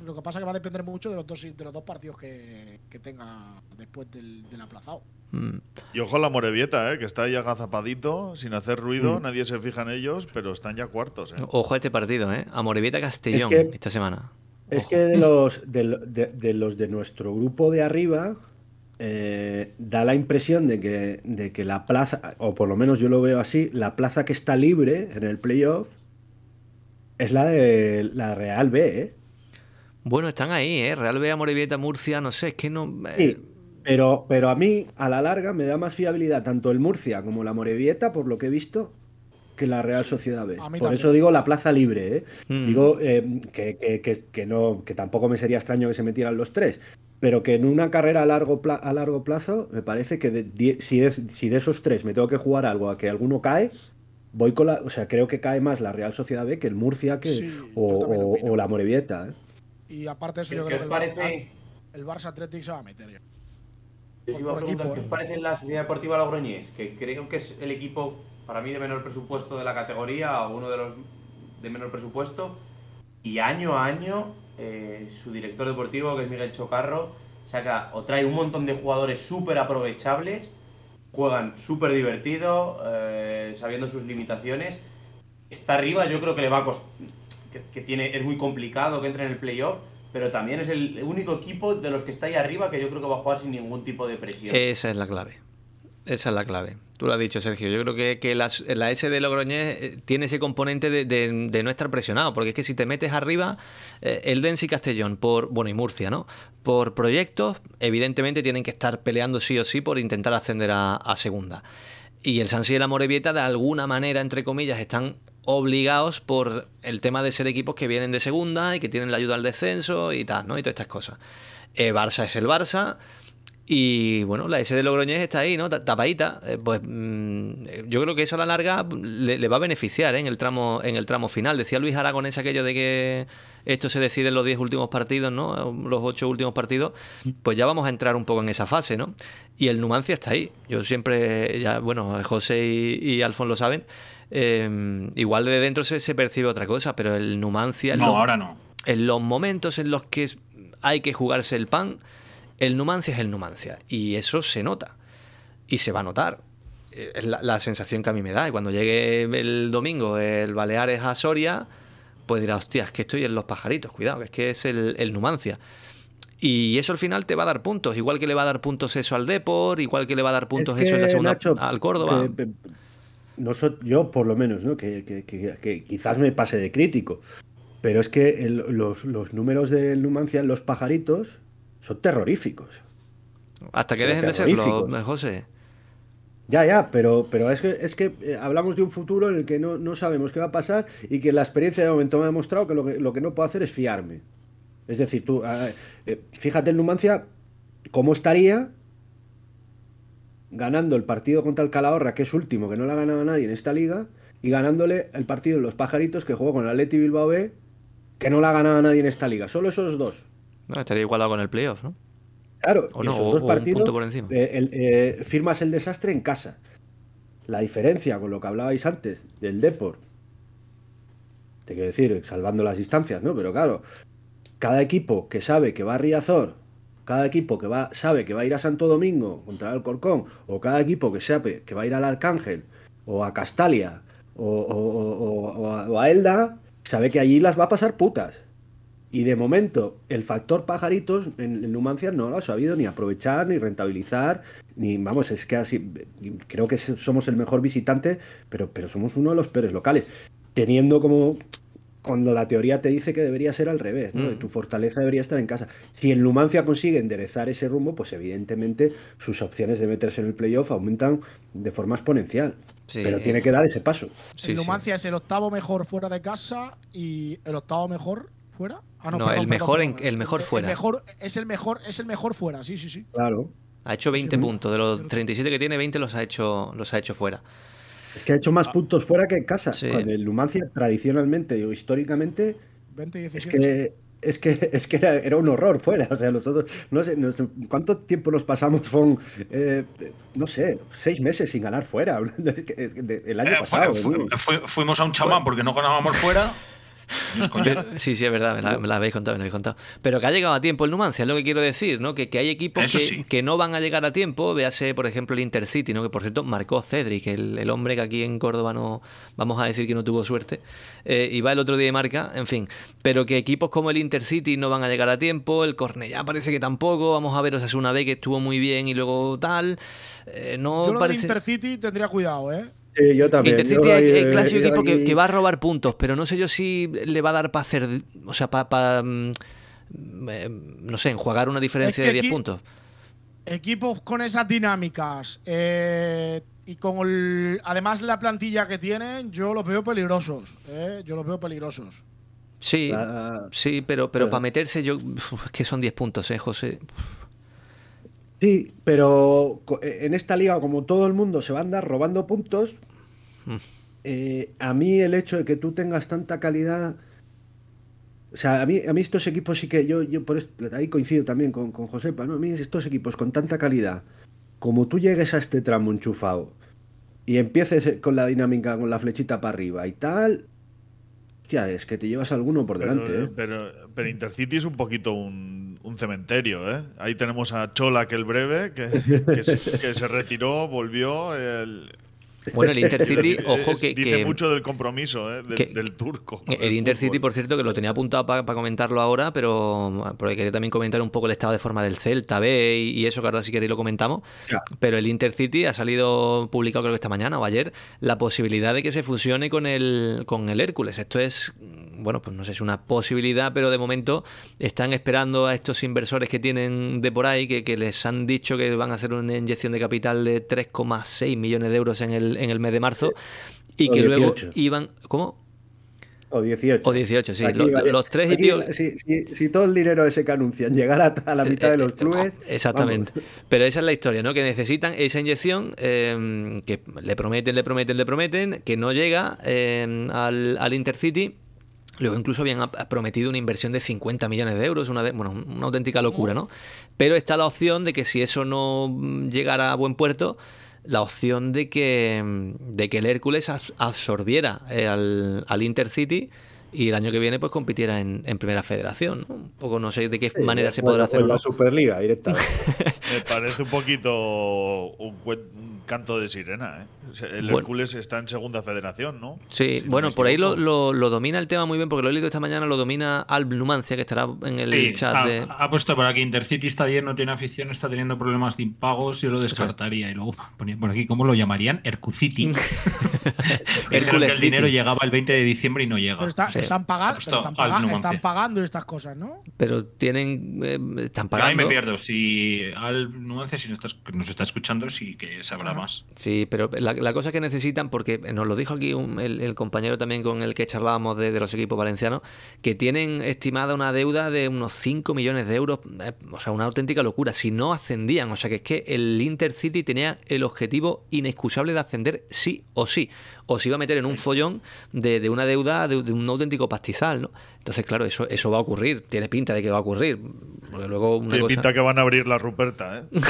lo que pasa es que va a depender mucho de los dos, de los dos partidos que, que tenga después del, del aplazado. Mm. Y ojo a la Morevieta, ¿eh? que está ahí agazapadito, sin hacer ruido, Mm. nadie se fija en ellos, pero están ya cuartos. ¿eh? Ojo a este partido, ¿eh? A Morevieta Castellón Es que- esta semana. Es que de los de, lo- de- de los de nuestro grupo de arriba eh, da la impresión de que, de que la plaza, o por lo menos yo lo veo así, la plaza que está libre en el playoff es la de la Real B, ¿eh? Bueno, están ahí, ¿eh? Real Bea, Morevieta, Murcia, no sé, es que no. eh, Sí, pero, pero a mí, a la larga, me da más fiabilidad tanto el Murcia como la Morevieta, por lo que he visto, que la Real Sociedad B. Por también. eso digo la plaza libre, ¿eh? Mm. Digo eh, que, que- que- que no, que tampoco me sería extraño que se metieran los tres, pero que en una carrera a largo, pla- a largo plazo, me parece que de die- si, es- si de esos tres me tengo que jugar algo a que alguno cae, voy con la. O sea, creo que cae más la Real Sociedad B que el Murcia que, Sí, yo o, la Morevieta, ¿eh? Y aparte de eso, ¿Qué, yo creo os que el, parece? el Barça Athletic se va a meter. ya. Yo os iba a preguntar equipo, qué os eh. parece la Sociedad Deportiva Logroñés, que creo que es el equipo para mí de menor presupuesto de la categoría, uno de los de menor presupuesto, y año a año eh, su director deportivo, que es Miguel Chocarro, saca o trae un montón de jugadores súper aprovechables, juegan súper divertido, eh, sabiendo sus limitaciones. Está arriba, yo creo que le va a que tiene, es muy complicado que entre en el playoff, pero también es el único equipo de los que está ahí arriba que yo creo que va a jugar sin ningún tipo de presión. Esa es la clave. Esa es la clave. Tú lo has dicho, Sergio. Yo creo que, que la, la S de Logroñés eh, tiene ese componente de, de- no estar presionado, porque es que si te metes arriba, eh, el Dense y Castellón, por, bueno, y Murcia, ¿no? Por proyectos, evidentemente tienen que estar peleando sí o sí por intentar ascender a, a segunda. Y el Sansi y la Morevieta, de alguna manera, entre comillas, están obligados por el tema de ser equipos que vienen de segunda y que tienen la ayuda al descenso y tal, ¿no? Y todas estas cosas. Eh, Barça es el Barça. Y bueno, la S de Logroñés está ahí, ¿no? Ta- Tapadita. Eh, pues mm, yo creo que eso a la larga le, le va a beneficiar ¿eh? en, el tramo, en el tramo final. Decía Luis Aragonés aquello de que esto se decide en los 10 últimos partidos, ¿no? Los 8 últimos partidos. Pues ya vamos a entrar un poco en esa fase, ¿no? Y el Numancia está ahí. Yo siempre, ya, bueno, José y, y Alfon lo saben. eh, igual de dentro se, se percibe otra cosa, pero el Numancia. No, los- ahora no. en los momentos en los que hay que jugarse el pan, el Numancia es el Numancia. Y eso se nota. Y se va a notar. Eh, Es la, la sensación que a mí me da. Y cuando llegue el domingo el Baleares a Soria, pues dirá, hostia, es que estoy en los pajaritos, cuidado, que es que es el, el Numancia. Y eso al final te va a dar puntos, igual que le va a dar puntos eso al Depor, igual que le va a dar puntos Es eso en la segunda Nacho, al Córdoba. que- que- noso- yo, por lo menos, ¿no? que, quizás me pase de crítico, pero es que el- los, los números del Numancia los pajaritos son terroríficos. Hasta que dejen de serlo. José. Ya, ya, pero, pero es que, es que eh, hablamos de un futuro en el que no, no sabemos qué va a pasar y que la experiencia de momento me ha demostrado que lo que, lo que no puedo hacer es fiarme. Es decir, tú, eh, fíjate en Numancia cómo estaría ganando el partido contra el Calahorra, que es último, que no la ha ganado nadie en esta liga, y ganándole el partido de los pajaritos que jugó con el Atleti Bilbao B, que no la ha ganado nadie en esta liga. Solo esos dos. Bueno, estaría igualado con el playoff, ¿no? Claro, O no, esos o- dos un partidos punto por encima. eh, el- eh, firmas el desastre en casa. La diferencia con lo que hablabais antes del Deport, te quiero decir, salvando las distancias, ¿no? Pero claro, cada equipo que sabe que va a Riazor, cada equipo que va, sabe que va a ir a Santo Domingo contra el Alcorcón, o cada equipo que sabe que va a ir al Arcángel, o a Castalia, o a Elda, sabe que allí las va a pasar putas. Y de momento, el factor pajaritos en, en Numancia no lo ha sabido ni aprovechar, ni rentabilizar, ni vamos, es que así, creo que somos el mejor visitante, pero, pero somos uno de los peores locales. Teniendo como cuando la teoría te dice que debería ser al revés, ¿no? Mm. Tu fortaleza debería estar en casa. Si el Numancia consigue enderezar ese rumbo, pues evidentemente sus opciones de meterse en el playoff aumentan de forma exponencial. Sí. Pero tiene que dar ese paso. Sí, el sí. Es el octavo mejor fuera de casa y el octavo mejor fuera. Ah, No, el mejor en- el mejor fuera. mejor, es el mejor, es el mejor fuera, sí, sí, sí. Claro. Ha hecho 20 Sí, puntos. De los 37 que tiene, 20 los ha hecho, los ha hecho fuera. Es que ha hecho más puntos fuera que en casa. Sí. Cuando el Numancia, tradicionalmente o históricamente, 20 y es 17. que es que es que era, era un horror fuera. O sea, nosotros, no sé, no sé, ¿cuánto tiempo nos pasamos con, eh, no sé, seis meses sin ganar fuera? *laughs* Es que- es que de- el año Eh, pasado. fue- fuimos a un chamán porque no ganábamos fuera. *laughs* Sí, sí, es verdad, me la, me la habéis contado, me la habéis contado. Pero que ha llegado a tiempo el Numancia, es lo que quiero decir, ¿no? Que, que hay equipos que, sí. que no van a llegar a tiempo. Véase, por ejemplo, el Intercity, ¿no? Que por cierto marcó Cedric, el, el hombre que aquí en Córdoba no vamos a decir que no tuvo suerte. Eh, y va el otro día y marca, en fin. Pero que equipos como el Intercity no van a llegar a tiempo, el Cornellá parece que tampoco. Vamos a ver Osasuna B que estuvo muy bien y luego tal. Eh, no Yo lo parece. del Intercity tendría cuidado, ¿eh? Sí, yo también. Intercity Yo es el clásico eh, equipo que, va a robar puntos, pero no sé yo si le va a dar para hacer, o sea, para, no sé, enjuagar una diferencia Es que de 10 aquí- puntos. Equipos con esas dinámicas eh, y con el- además la plantilla que tienen, yo los veo peligrosos. ¿eh? Yo los veo peligrosos. Sí, Ah, sí, pero, pero pero- para meterse yo, es que son 10 puntos, ¿eh, José? Sí, pero eh, en esta liga, como todo el mundo se va a andar robando puntos, Mm. eh, a mí el hecho de que tú tengas tanta calidad. O sea, a mí, a mí estos equipos sí que yo, yo por esto, ahí coincido también con, con Josepa, ¿no? A mí estos equipos con tanta calidad, como tú llegues a este tramo enchufado y empieces con la dinámica, con la flechita para arriba y tal, es que te llevas alguno por delante, pero, ¿eh? pero, pero Intercity es un poquito un, un cementerio, ¿eh? Ahí tenemos a Chola, que el breve, que, que se, que se retiró, volvió. el- Bueno, el Intercity, *laughs* ojo que... Dice que- mucho del compromiso, ¿eh? Del, que- del turco. El Intercity, fútbol. por cierto, que lo tenía apuntado para comentarlo ahora, pero porque quería también comentar un poco el estado de forma del Celta B y, y eso, que ahora si queréis lo comentamos. Ya. Pero el Intercity ha salido publicado creo que esta mañana o ayer la posibilidad de que se fusione con el, con el Hércules. Esto es, bueno, pues no sé si es una posibilidad, pero de momento están esperando a estos inversores que tienen de por ahí, que, que les han dicho que van a hacer una inyección de capital de 3,6 millones de euros en el, en el mes de marzo y O que luego 18. iban... ¿Cómo? O 18. O 18, sí. Aquí, Los, vale. los tres y Aquí, pico- Si, si- si todo el dinero ese que anuncian llegara a la mitad de los Eh, eh, clubes. Exactamente. vamos. Pero esa es la historia, ¿no? Que necesitan esa inyección eh, que le prometen, le prometen, le prometen, que no llega eh, al, al Intercity. Luego incluso habían prometido una inversión de 50 millones de euros, una bueno, una auténtica locura, ¿no? Pero está la opción de que si eso no mm, llegara a buen puerto, la opción de que, mm, de que el Hércules absorbiera eh, al, al Intercity y el año que viene pues compitiera en, en primera federación, ¿no? Un poco no sé de qué Sí, manera se podrá hacer en la Superliga directamente. *laughs* Me parece un poquito un, canto de sirena, ¿eh? El Bueno. Hércules está en segunda federación, ¿no? Sí, Si bueno, por ahí lo, lo- lo domina el tema muy bien, porque lo he leído esta mañana, lo domina Alb Numancia, que estará en el Sí, chat ha, de... ha puesto por aquí Intercity está bien, no tiene afición, está teniendo problemas de impagos, yo lo descartaría. Y luego ponía por aquí, ¿cómo lo llamarían? Ercucity. *laughs* *laughs* Dijeron que Hércules el dinero llegaba el 20 de diciembre y no llega. Pero está, Están, pagando, están, paga- están pagando estas cosas, ¿no? Pero tienen. eh, están Pero ahí pagando. me pierdo. Si al nuance, si nos, estás- nos está escuchando, sí que sabrá más. Sí, pero la, la cosa que necesitan, porque nos lo dijo aquí un- el, el compañero también con el que charlábamos de, de los equipos valencianos, que tienen estimada una deuda de unos 5 millones de euros, eh, o sea, una auténtica locura, si no ascendían. O sea, que es que el Intercity tenía el objetivo inexcusable de ascender sí o sí, o se iba a meter en un follón de, de una deuda de, de un auténtico pastizal, ¿no? Entonces, claro, eso, eso va a ocurrir, tiene pinta de que va a ocurrir, porque luego una Tiene cosa... pinta que van a abrir la Ruperta, ¿eh? *laughs*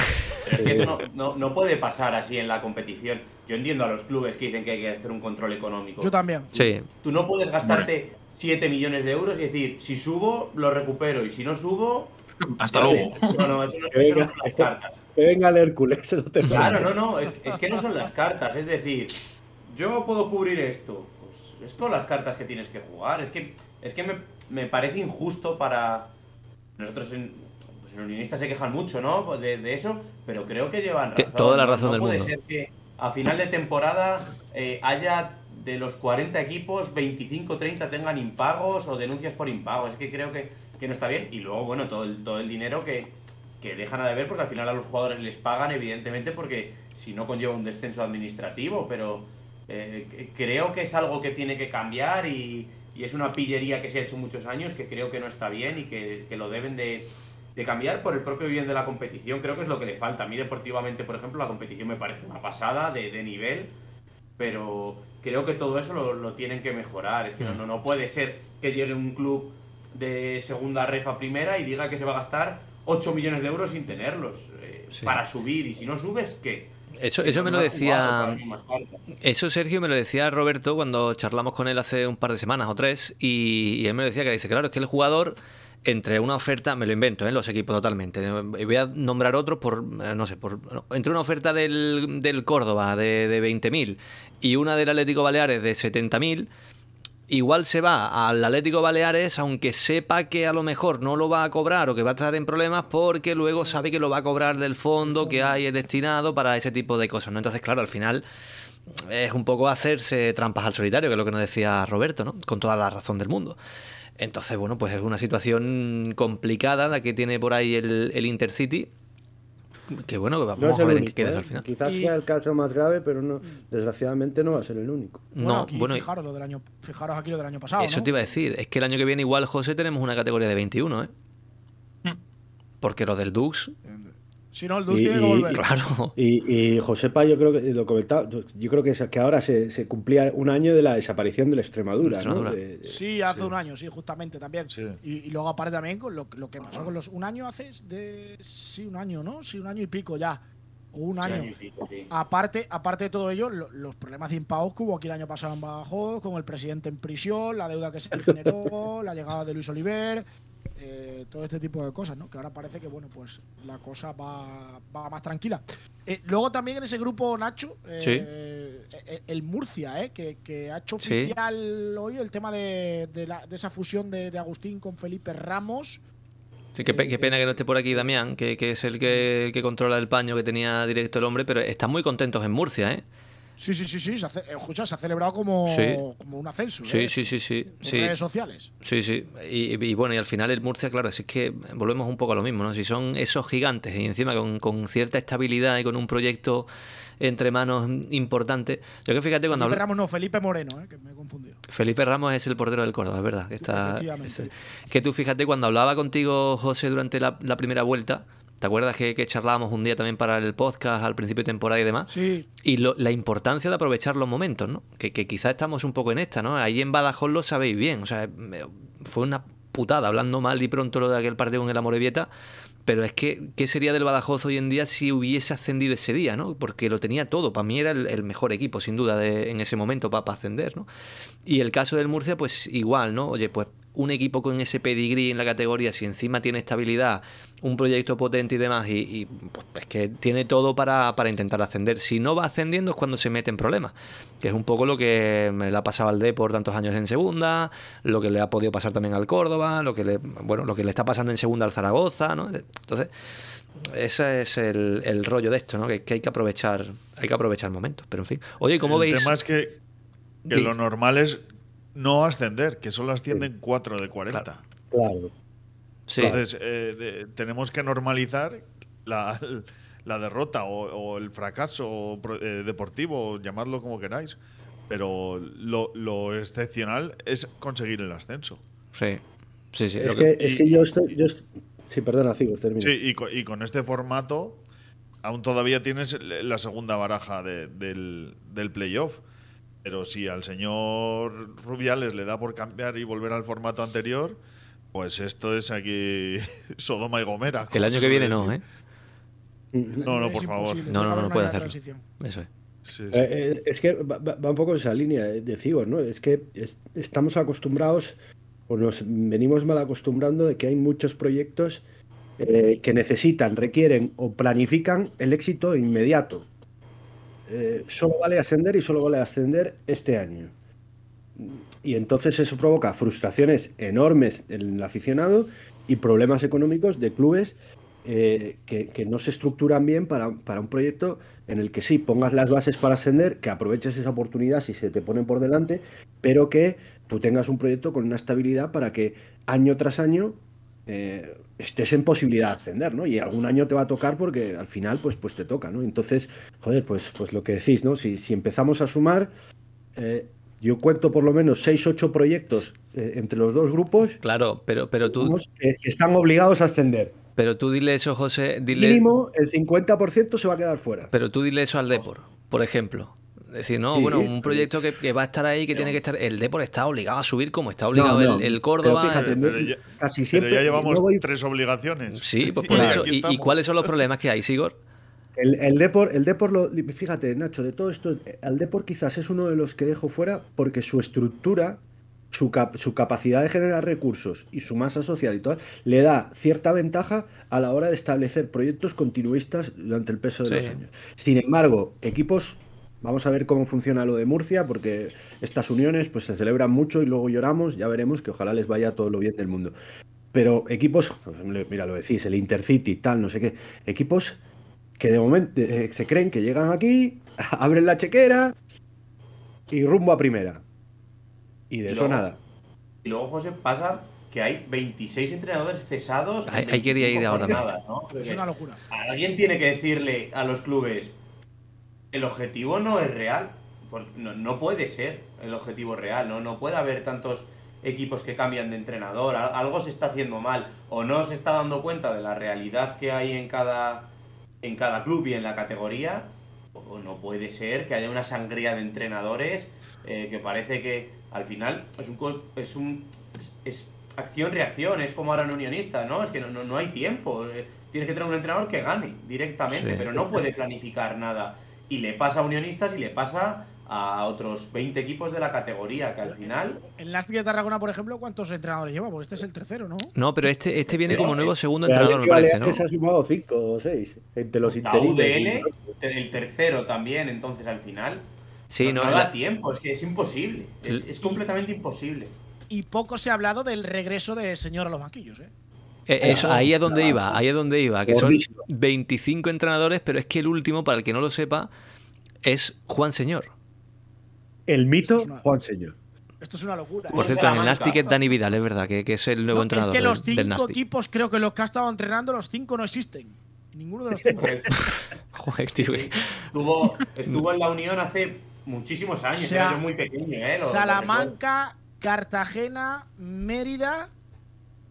Es que eso no, no- no puede pasar así en la competición. Yo entiendo a los clubes que dicen que hay que hacer un control económico. Yo también. Sí, Tú no puedes gastarte 7 millones de euros y decir, si subo, lo recupero, y si no subo. Hasta luego. No, no, eso no, eso son las cartas. Que venga el Hércules. *laughs* no te Claro, no, no, es, es que no son las cartas. Es decir, yo puedo cubrir esto. Pues es con las cartas que tienes que jugar. Es que, es que me, me parece injusto para. Nosotros en. Pues en Unionistas se quejan mucho, ¿no? De, de eso, pero creo que llevan razón. toda la razón no del puede mundo. ser que a final de temporada eh, haya de los 40 equipos, 25 30 tengan impagos o denuncias por impagos. Es que creo que, que no está bien. Y luego, bueno, todo el, todo el dinero que, que dejan a deber porque al final a los jugadores les pagan, evidentemente, porque si no conlleva un descenso administrativo, pero eh, creo que es algo que tiene que cambiar y, y es una pillería que se ha hecho muchos años que creo que no está bien y que, que lo deben de, de cambiar por el propio bien de la competición. Creo que es lo que le falta. A mí deportivamente, por ejemplo, la competición me parece una pasada de, de nivel, pero creo que todo eso lo, lo tienen que mejorar. Es que no, no, puede ser que llegue un club de segunda ref a primera y diga que se va a gastar 8 millones de euros sin tenerlos eh, Sí. para subir. Y si no subes, ¿qué? Eso, eso me lo decía... Eso, Sergio, me lo decía Roberto cuando charlamos con él hace un par de semanas o tres, y, y él me lo decía que dice, claro, es que el jugador, entre una oferta, me lo invento, ¿eh? los equipos totalmente, y voy a nombrar otros por, eh, no sé, por, entre una oferta del, del Córdoba de, de 20.000 y una del Atlético Baleares de 70.000, igual se va al Atlético Baleares, aunque sepa que a lo mejor no lo va a cobrar o que va a estar en problemas, porque luego sabe que lo va a cobrar del fondo que hay destinado para ese tipo de cosas, ¿no? Entonces, claro, al final es un poco hacerse trampas al solitario, que es lo que nos decía Roberto, ¿no? Con toda la razón del mundo. Entonces, bueno, pues es una situación complicada la que tiene por ahí el, el Intercity. Que bueno, que vamos No a ver en qué queda ¿eh? eso al final. Quizás Y- sea el caso más grave, pero no, desgraciadamente no va a ser el único. Bueno, No, aquí bueno, fijaros lo del año, fijaros aquí lo del año pasado. eso ¿no? te iba a decir. Es que el año que viene, igual, José, tenemos una categoría de 21, ¿eh? Mm. Porque los del Dux, Si no, el Dux Y- tiene que y- volver. claro. Y, y Josepa, yo creo que lo comentaba, yo creo que, es- que ahora se, se cumplía un año de la desaparición de la Extremadura. ¿no? Extremadura. De- de- Sí, hace un año, sí, justamente también. Sí. Y, y luego aparte también con lo, lo que pasó con los un año hace de sí un año, ¿no? Sí, un año y pico ya. O un año. año y pico, sí. Aparte, aparte de todo ello, lo- los problemas de impagos que hubo aquí el año pasado en Badajoz, con el presidente en prisión, la deuda que se *laughs* generó, la llegada de Luis Oliver, eh, todo este tipo de cosas, ¿no? Que ahora parece que, bueno, pues la cosa va, va más tranquila. Eh, luego también en ese grupo, Nacho, eh, eh, el Murcia, ¿eh? Que, que ha hecho Sí. oficial hoy el tema de, de la- de esa fusión de, de Agustín con Felipe Ramos. Sí, qué, pe- qué pena que no esté por aquí Damián, que, que es el que, el que controla el paño que tenía directo el hombre, pero están muy contentos en Murcia, ¿eh? Sí, sí, sí, sí. Se ha, ce- escucha, se ha celebrado como, Sí. como un ascenso. Sí, ¿eh? sí, sí, sí. En sí. redes sociales. Sí, sí. Y, y bueno, y al final el Murcia, claro, si es que volvemos un poco a lo mismo, ¿no? Si son esos gigantes y encima con, con cierta estabilidad y con un proyecto entre manos importante. Yo que fíjate cuando Felipe Ramos no, Felipe Moreno, ¿eh? que me he confundido. Felipe Ramos es el portero del Córdoba, es verdad. Que, está, Efectivamente. ese- que tú fíjate, cuando hablaba contigo, José, durante la, la primera vuelta, ¿te acuerdas que, que charlábamos un día también para el podcast al principio de temporada y demás? Sí, Y lo- la importancia de aprovechar los momentos, ¿no? Que, que quizás estamos un poco en esta, ¿no? Ahí en Badajoz lo sabéis bien. O sea, me- fue una putada, hablando mal y pronto lo de aquel partido con el Amorebieta. Pero es que, ¿qué sería del Badajoz hoy en día si hubiese ascendido ese día, ¿no? Porque lo tenía todo. Para mí era el, mejor equipo, sin duda, de- en ese momento para, ascender, ¿no? Y el caso del Murcia, pues igual, ¿no? Oye, pues un equipo con ese pedigrí en la categoría, si encima tiene estabilidad, un proyecto potente y demás, y, y, pues es que tiene todo para, para intentar ascender. Si no va ascendiendo es cuando se mete en problemas, que es un poco lo que me le ha pasado al D por tantos años en segunda, lo que le ha podido pasar también al Córdoba, lo que le, bueno, lo que le está pasando en segunda al Zaragoza, ¿no? Entonces, ese es el, el rollo de esto, ¿no? Que, que hay que aprovechar, hay que aprovechar momentos. Pero en fin. Oye, ¿cómo el veis? tema es que, lo normal es no ascender, que solo ascienden 4 de 40. Claro. Sí. Entonces, eh, de- tenemos que normalizar la, la derrota o, o el fracaso pro- eh, deportivo, llamadlo como queráis. Pero lo, lo excepcional es conseguir el ascenso. Sí. Sí, sí. Es que- que, es y- que yo estoy. Yo Sí, perdona, Cigo, termina. Sí, y, co- y con este formato, aún todavía tienes la segunda baraja de- del, del playoff. Pero si al señor Rubiales le da por cambiar y volver al formato anterior, pues esto es aquí *laughs* Sodoma y Gomera. el año que viene no. ¿eh? No, no, por favor. No, no, no, no puede hacerlo. Eso es. Sí, sí. Eh, eh, es que va, un poco en esa línea eh, de Cigor, ¿no? Es que es- estamos acostumbrados, o nos venimos mal acostumbrando de que hay muchos proyectos eh, que necesitan, requieren o planifican el éxito inmediato. Eh, solo vale ascender y solo vale ascender este año. Y entonces eso provoca frustraciones enormes en el aficionado y problemas económicos de clubes eh, que, que no se estructuran bien para, para un proyecto en el que sí pongas las bases para ascender, que aproveches esa oportunidad si se te ponen por delante, pero que tú tengas un proyecto con una estabilidad para que año tras año eh, estés en posibilidad de ascender, ¿no? Y algún año te va a tocar porque al final pues, pues te toca, ¿no? Entonces, joder, pues, pues lo que decís, ¿no? Si, si empezamos a sumar, eh, yo cuento por lo menos 6, 8 proyectos eh, entre los dos grupos Claro, pero, pero tú, que, están obligados a ascender. pero tú dile eso, José, dile, Mínimo, el 50% se va a quedar fuera. pero tú dile eso al Depor, por ejemplo. Decir, no, Sí, bueno, pero- un proyecto que, que va a estar ahí, que tiene que estar. El Depor está obligado a subir como está obligado No, no, el, el pero Córdoba. fíjate, el- Pero ya- Casi Pero siempre. ya llevamos voy- tres obligaciones. Sí, pues por Y eso. ¿Y, y cuáles son los problemas que hay, Sigor? El, el Depor, el Depor lo- fíjate, Nacho, de todo esto, al Depor quizás es uno de los que dejo fuera porque su estructura, su, cap- su capacidad de generar recursos y su masa social y todo, le da cierta ventaja a la hora de establecer proyectos continuistas durante el peso de los años. Sin embargo, equipos, vamos a ver cómo funciona lo de Murcia, porque estas uniones pues se celebran mucho y luego lloramos, ya veremos que ojalá les vaya todo lo bien del mundo. Pero equipos, pues, mira, lo decís, el Intercity, tal, no sé qué, equipos que de momento eh, se creen que llegan aquí, *laughs* abren la chequera y rumbo a primera. Y de Y eso luego- nada. Y luego, José, pasa que hay 26 entrenadores cesados. ahí quería ir 25 ahora jornadas, ¿no? Es una locura. Alguien tiene que decirle a los clubes, el objetivo no es real. porque no, no puede ser el objetivo real, ¿no? No puede haber tantos equipos que cambian de entrenador. Al- Algo se está haciendo mal. O no se está dando cuenta de la realidad que hay en cada, en cada club y en la categoría. No puede ser que haya una sangría de entrenadores eh, que parece que al final es un es un es, acción-reacción, es como ahora en unionista, ¿no? Es que no, no, no hay tiempo. eh, Tienes que tener un entrenador que gane directamente, Sí. pero no puede planificar nada. Y le pasa a unionistas y le pasa a otros 20 equipos de la categoría, que al final En Nastic de Tarragona, por ejemplo, ¿cuántos entrenadores lleva? Porque este es el tercero, ¿no? No, pero este, este viene Pero, como nuevo segundo entrenador, me parece, ¿no? Baleares ha sumado cinco o seis entre los la. UDL, el tercero también, entonces al final Sí, no, no, la- da tiempo, es que es imposible, es, es completamente imposible. Y poco se ha hablado del regreso de señor a los banquillos, ¿eh? Eh, eso, ahí es donde iba, ahí es donde iba, que son Gordísimo. 25 entrenadores, pero es que el último, para el que no lo sepa, es Juan Señor. El mito, Es una- Juan Señor. Esto es una locura. Por Pues cierto, en el. Nastic es Dani Vidal, es verdad, que, que es el nuevo No, es entrenador que los del, del cinco Nastic. equipos, creo que los que ha estado entrenando, los cinco no existen. Ninguno de los cinco. *laughs* Joder, tío, Estuvo, estuvo en la Unión hace muchísimos años, O sea, era yo muy pequeño, ¿eh? Lo- lo recuerdo. Salamanca, Cartagena, Mérida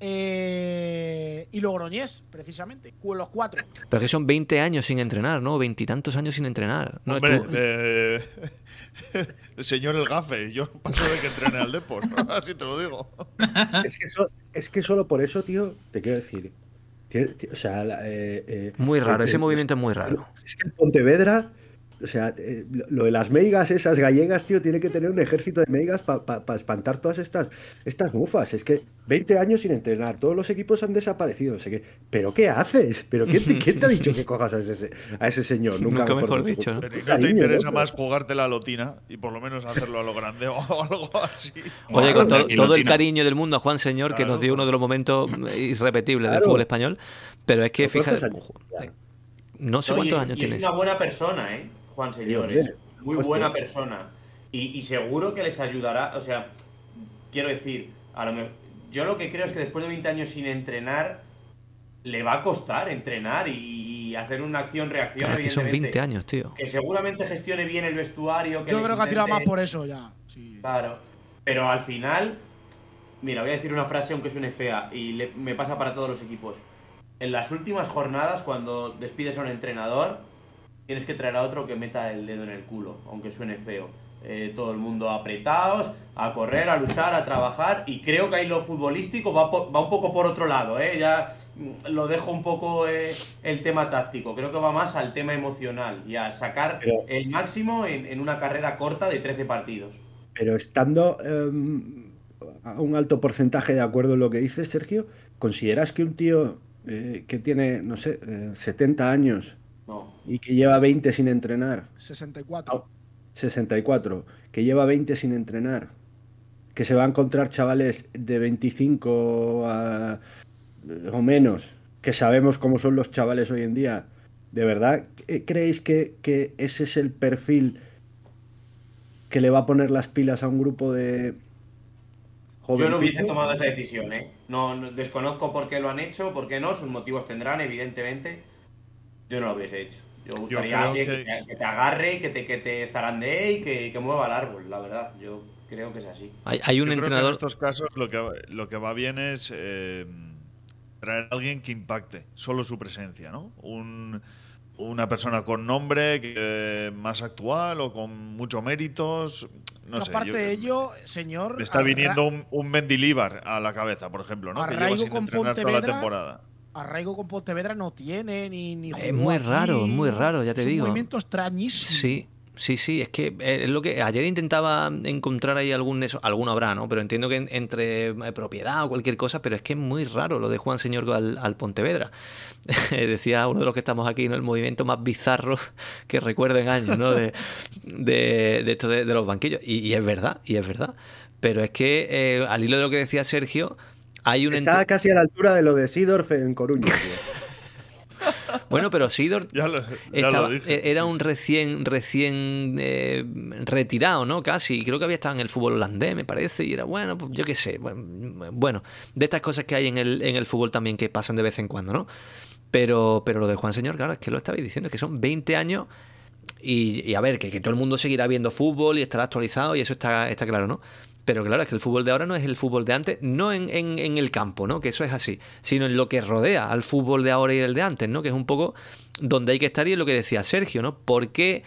eh, y Logroñés, precisamente. Los cuatro. Pero que son 20 años sin entrenar, ¿no? Veintitantos años sin entrenar. No, Hombre, eh, *laughs* el señor El Gafe, yo paso de que entrene al Depor, *laughs* así te lo digo. es, que so- es que solo por eso, tío, te quiero decir. o sea, la- eh, eh, muy raro, el- ese el- movimiento es muy raro. Es que el Pontevedra, o sea, eh, lo- de las meigas esas gallegas, tío, tiene que tener un ejército de meigas para espantar todas estas, estas mufas. Es que 20 años sin entrenar, todos los equipos han desaparecido, no sé qué. ¿Pero qué haces? ¿Pero quién te, *laughs* quién te ha dicho que cojas a ese, a ese señor? Nunca mejor dicho, ¿no? Pero ¿y ¿no te interesa ¿no? más jugarte la lotina y por lo menos hacerlo a lo grande o *laughs* algo así? Oye, con to- todo el cariño del mundo a Juan Señor, que Claro. nos dio uno de los momentos irrepetibles del fútbol español. Pero es que, ¿Con cuántos fíjate, no sé No, y cuántos años y es tienes. una buena persona, ¿eh? Juan Señores. Muy buena persona. Y, y seguro que les ayudará, o sea, quiero decir, a lo me- yo lo que creo es que después de 20 años sin entrenar, le va a costar entrenar y, y hacer una acción-reacción. Claro, es que son evidentemente. 20 años, tío. Que seguramente gestione bien el vestuario. Que Yo creo que ha tirado más por eso ya. Sí. Claro. Pero al final, mira, voy a decir una frase aunque suene fea y le- me pasa para todos los equipos. En las últimas jornadas, cuando despides a un entrenador, tienes que traer a otro que meta el dedo en el culo, aunque suene feo. Eh, todo el mundo apretados, a correr, a luchar, a trabajar, y creo que ahí lo futbolístico va, un poco por otro lado, ¿eh? ya mm, lo dejo un poco eh, el tema táctico, creo que va más al tema emocional y a sacar Pero- el máximo en, en una carrera corta de 13 partidos. Pero estando em, a un alto porcentaje de acuerdo en lo que dices, Sergio, ¿consideras que un tío eh, que tiene, no sé, eh, 70 años y que lleva 20 sin entrenar, 64. 64, que lleva 20 sin entrenar, que se va a encontrar chavales de 25 a- o menos, que sabemos cómo son los chavales hoy en día, ¿de verdad eh, creéis que, que ese es el perfil que le va a poner las pilas a un grupo de Yo no hubiese tomado esa decisión, ¿eh? No, no- desconozco por qué lo han hecho, por qué no, sus motivos tendrán, evidentemente. Yo no lo hubiese hecho. Yo buscaría a creo alguien que- que... te, que te agarre, que te, que te zarandee y que, que mueva el árbol, la verdad. Yo creo que es así. Hay, hay un Yo creo que entrenador. en estos casos lo que, lo que va bien es eh, traer a alguien que impacte, solo su presencia, ¿no? Un- una persona con nombre que, más actual o con muchos méritos. No Pero sé. aparte yo- de ello, señor. me está viniendo un, un Mendilíbar a la cabeza, por ejemplo, ¿no? Que lleva sin con entrenar toda la temporada. Arraigo con Pontevedra no tiene ni. ni Es muy raro, muy raro, ya te Es un digo. movimiento extrañísimo. Sí, sí, sí, es que eh, es lo que ayer intentaba encontrar ahí algún eso, alguno habrá, ¿no? Pero entiendo que en- entre eh, propiedad o cualquier cosa, pero es que es muy raro lo de Juan Señor al, al Pontevedra. *laughs* Decía uno de los que estamos aquí, ¿no? El movimiento más bizarro *laughs* que recuerdo en años, ¿no? De, de, de esto de, de los banquillos. Y, y es verdad, y es verdad. Pero es que eh, al hilo de lo que decía Sergio, hay un Está entre- casi a la altura de lo de Sidorf en Coruña. *laughs* Bueno, pero Sidor Ya lo, ya Estaba- lo dije. e- era sí, un recién recién eh, retirado, ¿no? Casi. Creo que había estado en el fútbol holandés, me parece, y era bueno, pues yo qué sé. buen- Bueno, de estas cosas que hay en el, en el fútbol también que pasan de vez en cuando, ¿no? Pero, pero lo de Juan Señor, claro, es que lo estabais diciendo, es que son 20 años y, y a ver, que, que todo el mundo seguirá viendo fútbol y estará actualizado y eso está, está claro, ¿no? Pero claro, es que el fútbol de ahora no es el fútbol de antes, no en, en- en el campo, ¿no? Que eso es así, sino en lo que rodea al fútbol de ahora y el de antes, ¿no? Que es un poco donde hay que estar y es lo que decía Sergio, ¿no? ¿Por qué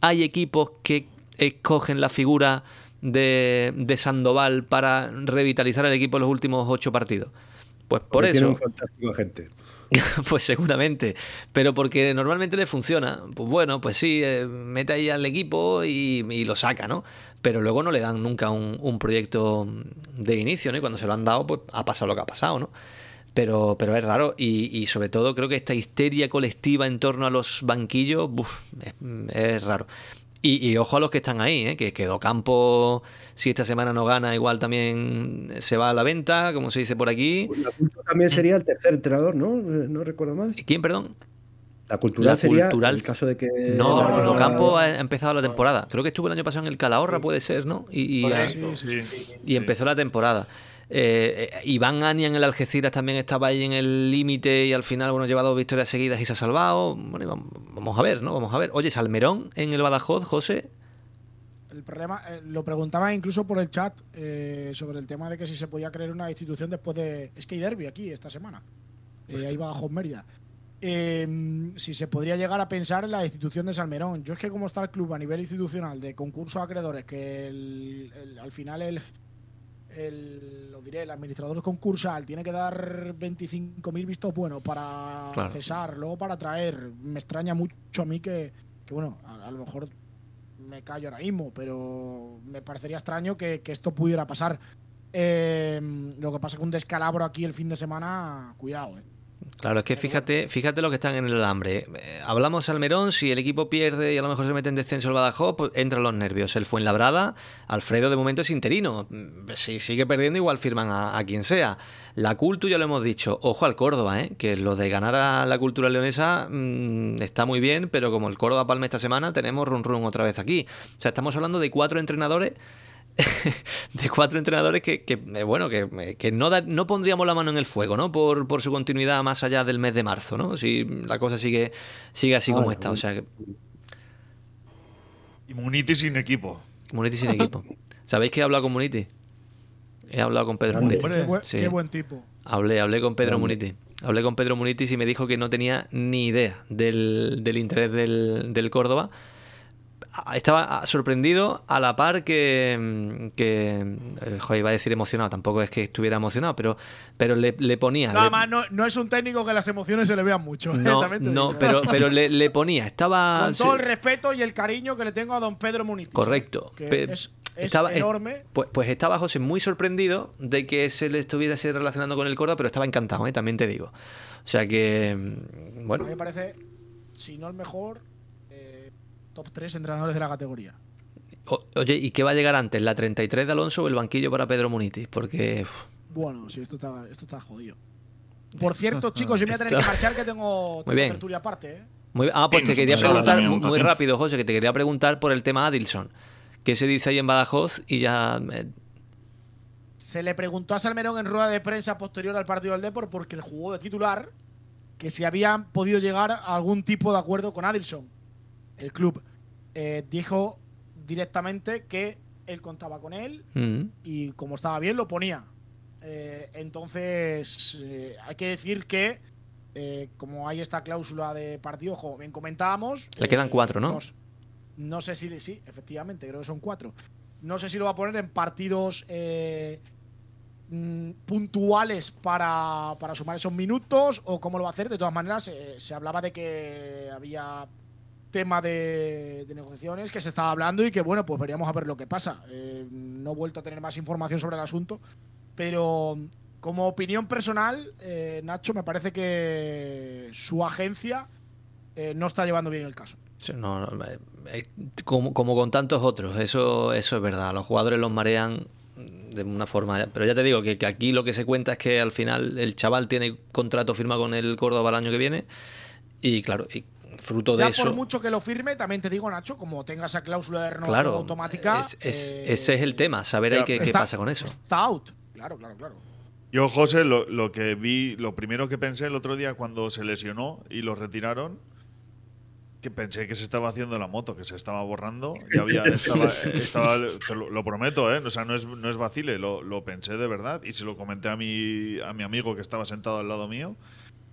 hay equipos que escogen la figura de, de Sandoval para revitalizar el equipo en los últimos ocho partidos? Pues por Porque tiene eso. un fantástico agente. *laughs* Pues seguramente. Pero porque normalmente le funciona. Pues bueno, pues sí, eh, mete ahí al equipo y, y lo saca, ¿no? Pero luego no le dan nunca un, un proyecto de inicio, ¿no? Y cuando se lo han dado, pues ha pasado lo que ha pasado, ¿no? Pero, pero es raro y, y sobre todo creo que esta histeria colectiva en torno a los banquillos buf, es, es raro. Y, y ojo a los que están ahí, ¿eh? que quedó campo, si esta semana no gana, igual también se va a la venta, como se dice por aquí. Cultura también sería el tercer entrenador, ¿no? Eh, No recuerdo mal. ¿Quién, perdón? La cultural La sería Cultural- el caso de que. No, no, no, no, Docampo no. ha empezado la temporada. Creo que estuvo el año pasado en el Calahorra, puede ser, ¿no? Y, y, Correcto. Sí, y empezó la temporada. Eh, eh, Iván Ania en el Algeciras también estaba ahí en el límite y al final, bueno, lleva dos victorias seguidas y se ha salvado. Bueno, vamos a ver, ¿no? Vamos a ver. Oye, Salmerón en el Badajoz, José. El problema, eh, lo preguntaba incluso por el chat eh, sobre el tema de que si se podía crear una institución después de. Es que hay derby aquí esta semana. Eh, ahí Badajoz Mérida. Eh, si se podría llegar a pensar en la institución de Salmerón. Yo es que como está el club a nivel institucional de concurso acreedores, que el- el- al final el, el, lo diré, el administrador concursal tiene que dar 25.000 vistos buenos para Claro. cesar, luego para traer. Me extraña mucho a mí que, que, bueno, a, a lo mejor me callo ahora mismo, pero me parecería extraño que, que esto pudiera pasar. Eh, lo que pasa es que un descalabro aquí el fin de semana, cuidado, eh. Claro, es que fíjate, fíjate lo que están en el alambre. Eh, hablamos Salmerón, si el equipo pierde y a lo mejor se mete en descenso el Badajoz, pues entran los nervios. El Fuenlabrada, Alfredo de momento es interino. Mm, Si sigue perdiendo, igual firman a, a quien sea. La Cultu, ya lo hemos dicho, ojo al Córdoba, ¿eh? que lo de ganar a la cultura leonesa mm, está muy bien, pero como el Córdoba palme esta semana, tenemos run run otra vez aquí. O sea, estamos hablando de cuatro entrenadores *laughs* de cuatro entrenadores que, que, eh, bueno, que, que no, da- no pondríamos la mano en el fuego, ¿no? Por, por su continuidad más allá del mes de marzo, ¿no? Si la cosa sigue, sigue así como está. O sea, que Y Muniti sin equipo. Muniti sin equipo. ¿Sabéis que he hablado con Muniti? He hablado con Pedro. Muniti. Qué, buen, Sí. qué buen tipo. Hablé, hablé con Pedro. Muniti. Hablé con Pedro Munitis y me dijo que no tenía ni idea del, del interés del, del Córdoba. Estaba sorprendido a la par que, mm, que eh, joder, iba a decir emocionado, tampoco es que estuviera emocionado, pero, pero le, le ponía. Le- más, no, no es un técnico que las emociones se le vean mucho. ¿eh? no, *laughs* no, pero, pero le, le *laughs* ponía. Estaba. Con todo el respeto y el cariño que le tengo a don Pedro Muniz. Correcto. Que Pe- es, es estaba- enorme. Pues, pues estaba José muy sorprendido de que se le estuviese relacionando con el Córdoba, pero estaba encantado, ¿eh? también te digo. O sea que, mm, A bueno, mí me parece, si no el mejor, eh, top 3 entrenadores de la categoría. O- oye, ¿y qué va a llegar antes? ¿La 33 de Alonso o el banquillo para Pedro Munitis? Porque uf, Bueno, sí, esto está, esto está jodido. *laughs* Por cierto, chicos, yo me voy a tener que marchar que tengo, *laughs* tertulia aparte, ¿eh? muy bien. Ah, pues te quería preguntar muy, rápido, José, que te quería preguntar por el tema Adilson. ¿Qué se dice ahí en Badajoz? Y ya. eh, Se le preguntó a Salmerón en rueda de prensa posterior al partido del Depor porque él jugó de titular que si habían podido llegar a algún tipo de acuerdo con Adilson. El club eh, dijo directamente que él contaba con él mm, y como estaba bien lo ponía. Eh, entonces eh, hay que decir que como hay esta cláusula de partido, como bien comentábamos, Le quedan cuatro, ¿no? nos- no sé si sí, efectivamente, creo que son cuatro. No sé si lo va a poner en partidos mm, puntuales para, para sumar esos minutos o cómo lo va a hacer. De todas maneras, se hablaba de que había tema de, negociaciones que se estaba hablando y que, bueno, pues veríamos a ver lo que pasa. Eh, no he vuelto a tener más información sobre el asunto, pero como opinión personal, eh, Nacho, me parece que su agencia eh, no está llevando bien el caso. como, con tantos otros, eso, eso es verdad. Los jugadores los marean de una forma. Pero ya te digo que, aquí lo que se cuenta es que al final el chaval tiene contrato firmado con el Córdoba el año que viene. Y claro, fruto de Ya eso. por mucho que lo firme, también te digo, Nacho, como tenga esa cláusula de renovación Claro, automática. es- es- eh, ese es el tema, saber ahí qué, qué está- pasa con eso. Está out. Claro, claro, claro. Yo, José, lo, lo que vi, lo primero que pensé el otro día cuando se lesionó y lo retiraron, que pensé que se estaba haciendo la moto, que se estaba borrando. Y había, *laughs* estaba, estaba- te lo, lo prometo, ¿eh? O sea, no es, no es vacile, lo, lo pensé de verdad. Y se lo comenté a mi, a mi amigo que estaba sentado al lado mío.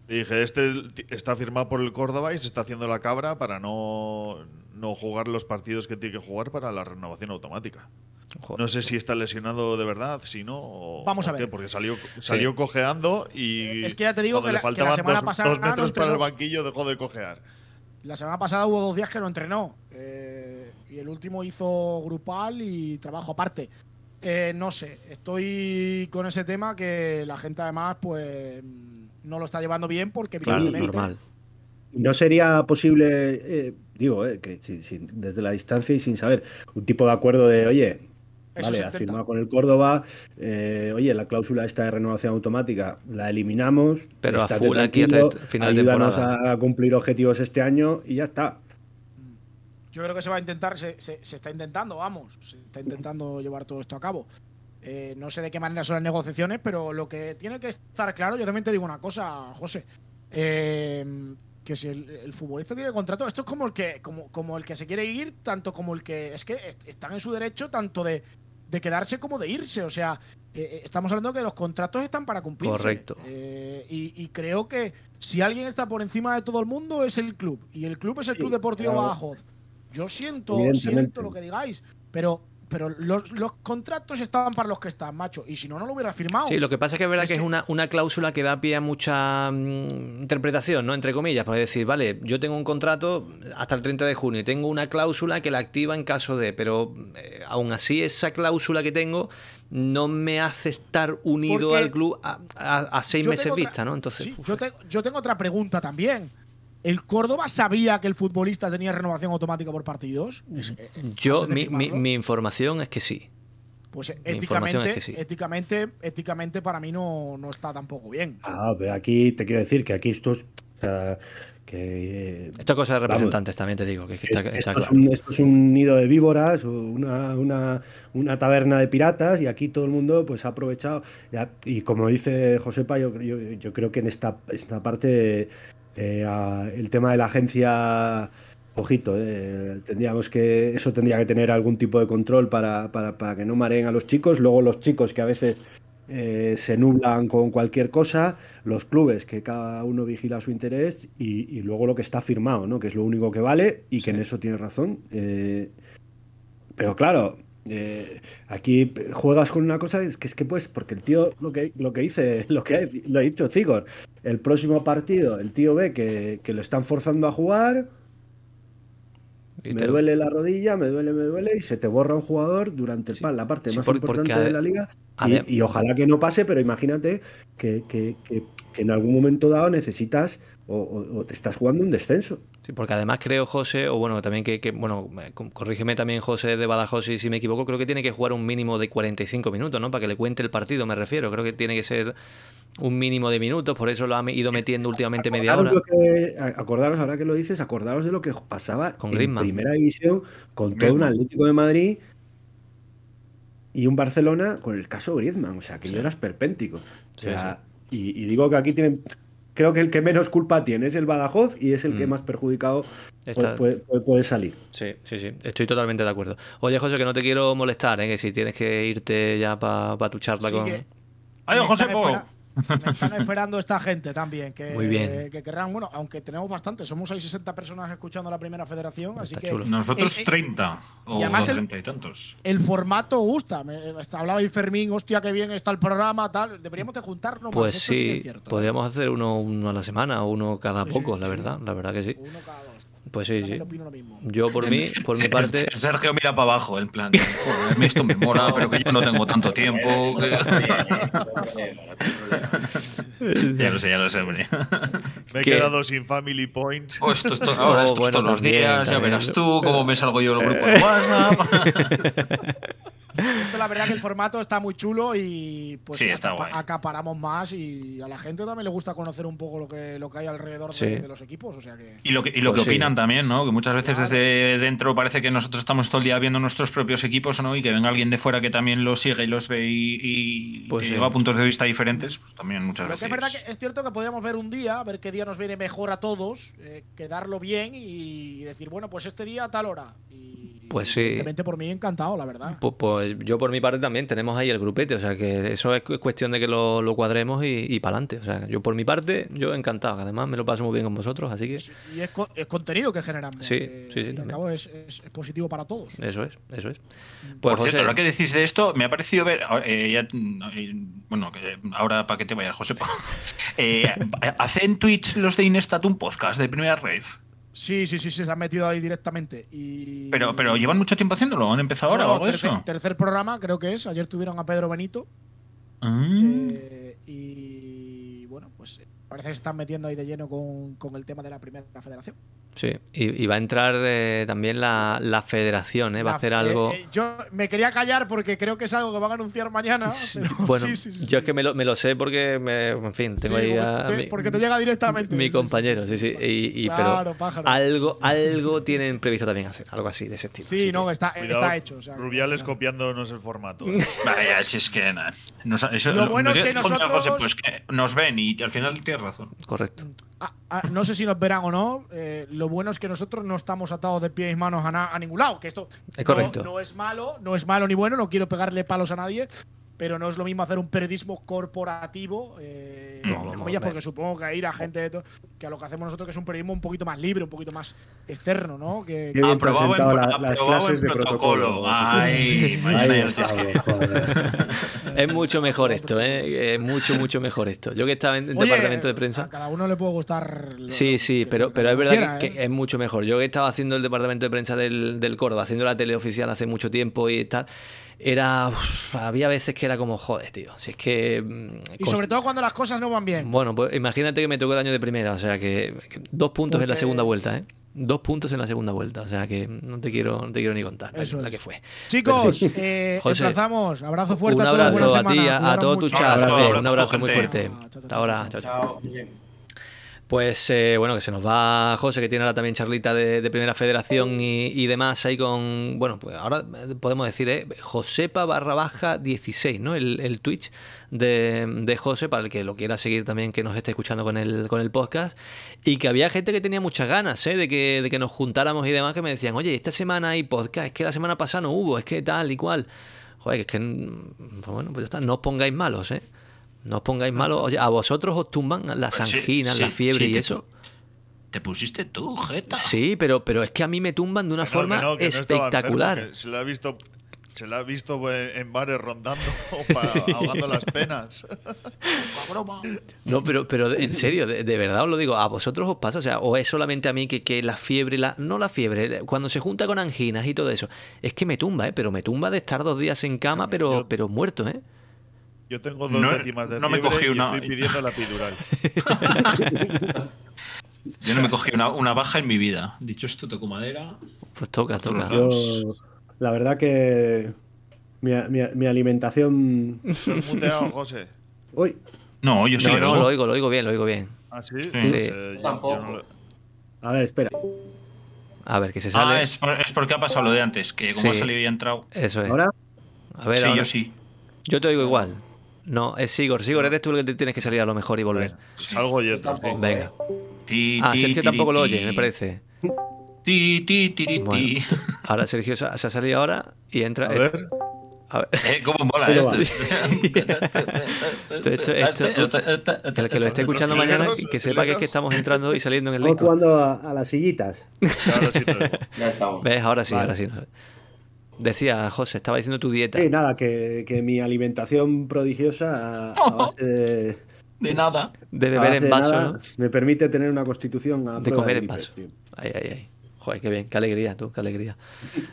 Le dije, este está firmado por el Córdoba y se está haciendo la cabra para no, no jugar los partidos que tiene que jugar para la renovación automática. Joder. No sé si está lesionado de verdad, si no. o- Vamos a ver. qué, porque salió, salió cojeando y. Es que ya te digo que le la- que la faltaban semana dos, pasada dos no metros para el banquillo, dejó de cojear. La semana pasada hubo dos días que no entrenó. eh, y el último hizo grupal y trabajo aparte. Eh, no sé, estoy con ese tema que la gente además pues no lo está llevando bien porque Claro, evidentemente normal. ¿No sería posible, eh, digo, eh, que sin- sin- desde la distancia y sin saber, un tipo de acuerdo de, oye, Eso vale, se has firmado con el Córdoba, eh, oye, la cláusula esta de renovación automática la eliminamos, Pero a full aquí hasta final de temporada. a cumplir objetivos este año y ya está. Yo creo que se va a intentar, se, se- se está intentando, vamos, se está intentando llevar todo esto a cabo. Eh, no sé de qué manera son las negociaciones, pero lo que tiene que estar claro, yo también te digo una cosa, José, eh, que si el, el futbolista tiene contrato, esto es como el que, como, como el que se quiere ir, tanto como el que es que est- están en su derecho tanto de, de quedarse como de irse. O sea, eh, eh, estamos hablando que los contratos están para cumplirse. Correcto. Eh, y, y creo que si alguien está por encima de todo el mundo es el club. Y el club es el Sí, Club Deportivo claro. Badajoz. Yo siento, siento lo que digáis, pero, pero los, los contratos estaban para los que están, macho. Y si no, no lo hubiera firmado. Sí, lo que pasa es que es verdad Es que, es una, una cláusula que da pie a mucha mm, interpretación, ¿no? Entre comillas, para decir, vale, yo tengo un contrato hasta el 30 de junio y tengo una cláusula que la activa en caso de, pero eh, aún así esa cláusula que tengo no me hace estar unido Porque al club a, a- a seis meses tengo otra- vista, ¿no? Entonces, Sí, uf, yo, te- yo tengo otra pregunta también. ¿El Córdoba sabía que el futbolista tenía renovación automática por partidos? Eh, eh, yo, mi, mi- mi información es que sí. Pues eh, éticamente, es que sí. éticamente, éticamente para mí no, no está tampoco bien. Ah, pero aquí te quiero decir que aquí esto es, o sea, que Esto es cosa de vamos, representantes también, te digo, que, es que está, es- está esto, es un, esto es un nido de víboras, o una, una- una taberna de piratas, y aquí todo el mundo pues ha aprovechado. Ya- Y como dice Josepa, yo, yo, yo creo que en esta, esta parte eh, a- el tema de la agencia, ojito, eh, tendríamos que, eso tendría que tener algún tipo de control para, para, para que no mareen a los chicos. Luego los chicos que a veces eh, se nublan con cualquier cosa, los clubes que cada uno vigila su interés y, y luego lo que está firmado, ¿no? que es lo único que vale y que en eso tiene razón. Eh, pero claro, eh, aquí juegas con una cosa, es que es que pues, porque el tío lo que, lo que dice, *laughs* lo que ha, lo ha dicho Zigor, el próximo partido, el tío ve que, que lo están forzando a jugar, Y me te- duele la rodilla, me duele, me duele, y se te borra un jugador durante Sí, la parte sí, más por- importante porque de la liga. Y, y ojalá que no pase, pero imagínate que- que- que en algún momento dado necesitas o, o- o te estás jugando un descenso. Sí, porque además creo, José, o bueno, también que, que, bueno, eh, co- corrígeme también, José de Badajoz, si, si me equivoco, creo que tiene que jugar un mínimo de 45 minutos, ¿no? Para que le cuente el partido, me refiero. Creo que tiene que ser un mínimo de minutos, por eso lo ha ido metiendo últimamente media hora. que- acordaros, ahora que lo dices, acordaros de lo que pasaba Con en Griezmann. primera división con todo un. Atlético de Madrid y un Barcelona con el caso Griezmann. O sea, que yo era esperpéntico. O Sí, sea, Y, y digo que aquí tienen. Creo que el que menos culpa tiene es el Badajoz y es el que Mm. más perjudicado Está- puede, puede- puede salir. Sí, sí, sí, estoy totalmente de acuerdo. Oye, José, que no te quiero molestar, ¿eh? que si tienes que irte ya para tu charla Sí, con... que- Adiós, José Me están esperando esta gente también. Que, Muy bien. Que querrán, bueno, aunque tenemos bastante, somos hay 60 personas escuchando la primera federación, así que chulo. Nosotros El- el- 30 o y además el- 30 y tantos. el formato gusta. Me, hablaba ahí Fermín, hostia, qué bien está el programa, tal. Deberíamos de juntarnos Pues más. sí sí, ¿eh? podríamos hacer uno, uno a la semana o uno cada Sí, sí, poco, la sí. verdad, la verdad que sí. Uno cada. Pues sí, Yo sí. opino lo mismo. Yo por mí, *laughs* por mi parte, Sergio mira para abajo, en plan, joder, esto me mola, pero que yo no tengo tanto tiempo. *laughs* que- ya lo sé, ya lo sé, hombre. Me he ¿Qué? quedado sin family points. Oh, esto, esto- ahora Oh, esto es *laughs* bueno, todos los también, días, ya también. verás tú cómo me salgo yo en los grupos de WhatsApp. Esto, la verdad que el formato está muy chulo y pues Sí, está acapa- guay. acaparamos más y a la gente también le gusta conocer un poco lo que, lo que hay alrededor de, Sí. de los equipos. O sea que. Y lo que, y lo Pues que sí. opinan también, ¿no? Que muchas veces Claro. desde dentro parece que nosotros estamos todo el día viendo nuestros propios equipos, ¿no? Y que venga alguien de fuera que también los sigue y los ve y, y Pues que sí. lleva puntos de vista diferentes, pues también muchas Pero que veces. es verdad que es cierto que podríamos ver un día, ver qué día nos viene mejor a todos, eh, quedarlo bien y decir, bueno, pues este día a tal hora. Y Pues sí. evidentemente por mí encantado, la verdad. pues, pues yo por mi parte también tenemos ahí el grupete, o sea que eso es cu- cuestión de que lo, lo cuadremos y, y para adelante. O sea, yo por mi parte, yo encantado, además me lo paso muy bien con vosotros, así que Y es, co- es contenido que generamos. Sí, que, sí, sí, también. cabo es, es- es positivo para todos. eso es, eso es. Por Pues cierto, José, ahora que decís de esto, me ha parecido ver. eh, ya, eh, bueno, ahora para que te vayas, José. *laughs* Eh, ¿Hacen Twitch los de Inestat un podcast de primera rave? Sí, sí, sí, sí, se han metido ahí directamente. Y... Pero, pero llevan mucho tiempo haciéndolo, ¿han empezado ahora No, o algo tercer, eso? tercer programa, creo que es. Ayer tuvieron a Pedro Benito. Ah. eh, y bueno, pues parece que se están metiendo ahí de lleno con, con el tema de la primera federación. Sí, y, y va a entrar eh, también la, la federación, ¿eh? va a hacer eh, algo... eh, yo me quería callar porque creo que es algo que van a anunciar mañana. *laughs* Sí, pero *laughs* bueno, sí, sí, sí, yo es que me lo, me lo sé porque, me, en fin, tengo Sí, ahí porque, a te- mi, porque te llega directamente. mi compañero, sí, sí. Y, y- Claro, pero pájaro. algo, algo tienen previsto también hacer, algo así de ese estilo. Sí, así no, que- está, Cuidado, está hecho. o sea, Rubiales claro. copiándonos el formato. *laughs* Vaya, si es que. nada, nos- eso- Lo bueno es yo que digo, nosotros- José, pues que nos ven y al final tienes razón. Correcto. Ah, ah, no sé si nos verán o no. eh, lo bueno es que nosotros no estamos atados de pies y manos a, na- a ningún lado. Que esto Es no- correcto. No, es malo, no es malo ni bueno. No quiero pegarle palos a nadie. Pero no es lo mismo hacer un periodismo corporativo, eh, No, entre vamos, comillas, hombre. porque supongo que a ir a gente de to- que a lo que hacemos nosotros que es un periodismo un poquito más libre, un poquito más externo, ¿no? Que, Qué bien Aprobado en, presentado la- pro- las aprobado clases en de protocolo. protocolo. Ay, *laughs* que- joder. *laughs* Es mucho mejor esto, ¿eh? Es mucho, mucho mejor esto. Yo que estaba en el Oye, departamento de A prensa. cada uno le puede gustar. lo- Sí, sí, que- pero, que pero es verdad quiera, que, que ¿eh? es mucho mejor. Yo que estaba haciendo el departamento de prensa del, del Córdoba, haciendo la tele oficial hace mucho tiempo y tal, era. uf, había veces que era como, joder, tío. Si es que. mm, Y sobre todo cuando las cosas no van bien. Bueno, pues imagínate que me tocó el año de primera, o sea que, que dos puntos en la segunda vuelta, ¿eh? Dos puntos en la segunda vuelta, o sea que no te quiero, no te quiero ni contar la- Eso la es. que fue. Chicos, eh, *laughs* José, emplazamos. Abrazo fuerte un a todos. abrazo a ti, a, a todo tu mucho. chat, Abrazo, también, abrazo, un abrazo muy fuerte. Chao, chao, chao, Hasta ahora, chao. chao, chao. Pues eh, bueno, que se nos va José, que tiene ahora también charlita de, Primera Federación y, demás ahí con, bueno, pues ahora podemos decir, eh, Josepa barra baja 16, ¿no? El, el Twitch de, de José, para el que lo quiera seguir también, que nos esté escuchando con el, con el podcast. Y que había gente que tenía muchas ganas, ¿eh? De que, de que nos juntáramos y demás, que me decían, oye, esta semana hay podcast, es que la semana pasada no hubo, es que tal y cual. Joder, es que, mm, pues bueno, pues ya está, no os pongáis malos, ¿eh? No os pongáis malos. Oye, ¿a vosotros os tumban las sí, anginas, sí, la fiebre sí, y te- eso? Te pusiste tú, Jeta. Sí, pero, pero es que a mí me tumban de una Que forma que no, que no estaba espectacular. enfermo, se la ha visto. Se la ha visto en bares rondando, *laughs* para- ahogando las penas. No, pero, pero en serio, de, de verdad os lo digo, ¿a vosotros os pasa? O sea, o es solamente a mí que, que la fiebre, la, no la fiebre, cuando se junta con anginas y todo eso, es que me tumba, ¿eh? Pero me tumba de estar dos días en cama, pero, Yo- pero muerto, ¿eh? Yo tengo dos No- décimas de no me cogí y una- estoy pidiendo la epidural. *laughs* Yo no me cogí una, una baja en mi vida. Dicho esto, toco madera. Pues toca, toca. Yo- la verdad que mi, mi- mi alimentación. ¿Te has muteado, José? Uy, No, yo sí. No, le no, oigo. lo oigo, lo oigo bien, lo oigo bien. ¿Ah, sí? Sí. Eh, yo- yo Tampoco. no lo- a ver, espera. A ver, que se sale. Ah, es, por- es porque ha pasado lo de antes, que como Sí. ha salido y ha entrado. Eso es. Ahora, A ver, sí, ahora- yo sí. Yo te oigo igual. No, es Sigor. Sigor, eres tú el que te tienes que salir a lo mejor y volver. Salgo y entro. Tampoco. Venga. Ti, Ah, Sergio ti, tampoco lo ti. oye, me parece. Ti, ti, ti, ti, Bueno. ti. Ahora Sergio se ha salido ahora y entra. A ver. A ver. Eh, ¿Cómo mola esto? Esto- esto- esto- El que lo esté escuchando mañana, que sepa que, es que estamos entrando y saliendo en el vamos Discord. jugando a, a las sillitas. Ahora sí. *laughs* Ya estamos. ¿Ves? Ahora sí, Vale. ahora sí. Decía José, estaba diciendo tu dieta. Sí, nada, que, que mi alimentación prodigiosa a, a base de, De nada. De beber en de vaso, nada, ¿no? me permite tener una constitución a De comer en gripes, vaso. Ay, ay, ay. Joder, qué bien, qué alegría, tú, qué alegría.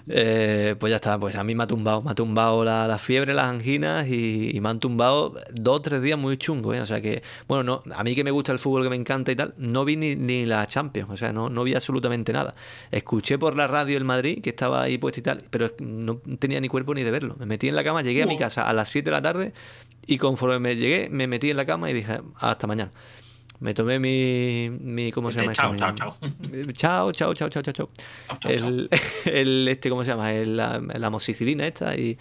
Eh, pues ya está, pues a mí me ha tumbado, me ha tumbado la, la fiebre, las anginas y, y me han tumbado dos o tres días muy chungos, ¿eh? O sea que, bueno, no, a mí que me gusta el fútbol, que me encanta y tal, no vi ni, ni la Champions, o sea, no, no vi absolutamente nada. Escuché por la radio el Madrid, que estaba ahí puesto y tal, pero no tenía ni cuerpo ni de verlo. Me metí en la cama, llegué a mi casa a las 7 de la tarde y conforme me llegué, me metí en la cama y dije, hasta mañana. Me tomé mi, mi ¿cómo se llama eso? *laughs* Chao, chao, chao. Chao, chao, chao, chao, chao, El, *laughs* el, este, ¿cómo se llama? El, la, la amoxicilina esta y,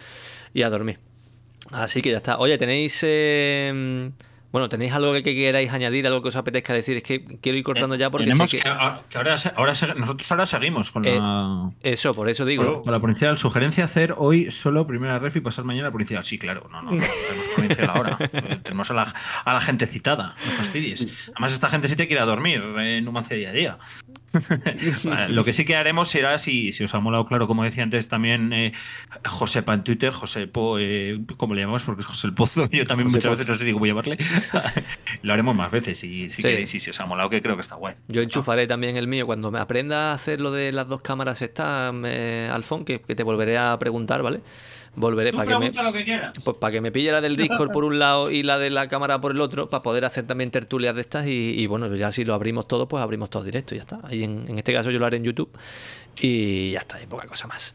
y a dormir. Así que ya está. Oye, tenéis. eh, bueno, ¿tenéis algo que, que queráis añadir, algo que os apetezca decir? Es que quiero ir cortando ya porque Eh, Tenemos que, a- ahora, ahora nosotros ahora seguimos con Eh, la, Eso, por eso digo. con la provincial. Sugerencia hacer hoy solo primera ref y pasar mañana provincial. Sí, claro. No, no, no tenemos provincial ahora. Eh, *laughs* tenemos a la, a la gente citada. No fastidies. Además, esta gente sí te quiere a dormir en Numancia día a día. *laughs* Lo que sí que haremos será, si, si os ha molado, claro, como decía antes también eh, Josepa en Twitter, Josepo, eh, ¿cómo le llamamos? Porque es José el Pozo, *laughs* yo también José muchas Pozo. veces no sé ni cómo llamarle. *laughs* lo haremos más veces, si, si Sí. queréis, y si os ha molado, que creo que está guay. Yo enchufaré también el mío. Cuando me aprenda a hacer lo de las dos cámaras estas, eh, Alfón, que, que te volveré a preguntar, ¿vale? Volveré Tú para que me. pregunta lo que quieras. Pues para que me pille la del Discord por un lado y la de la cámara por el otro, para poder hacer también tertulias de estas. Y, y bueno, ya si lo abrimos todo, pues abrimos todo directo y ya está. Ahí en, en este caso yo lo haré en YouTube y ya está, y poca cosa más.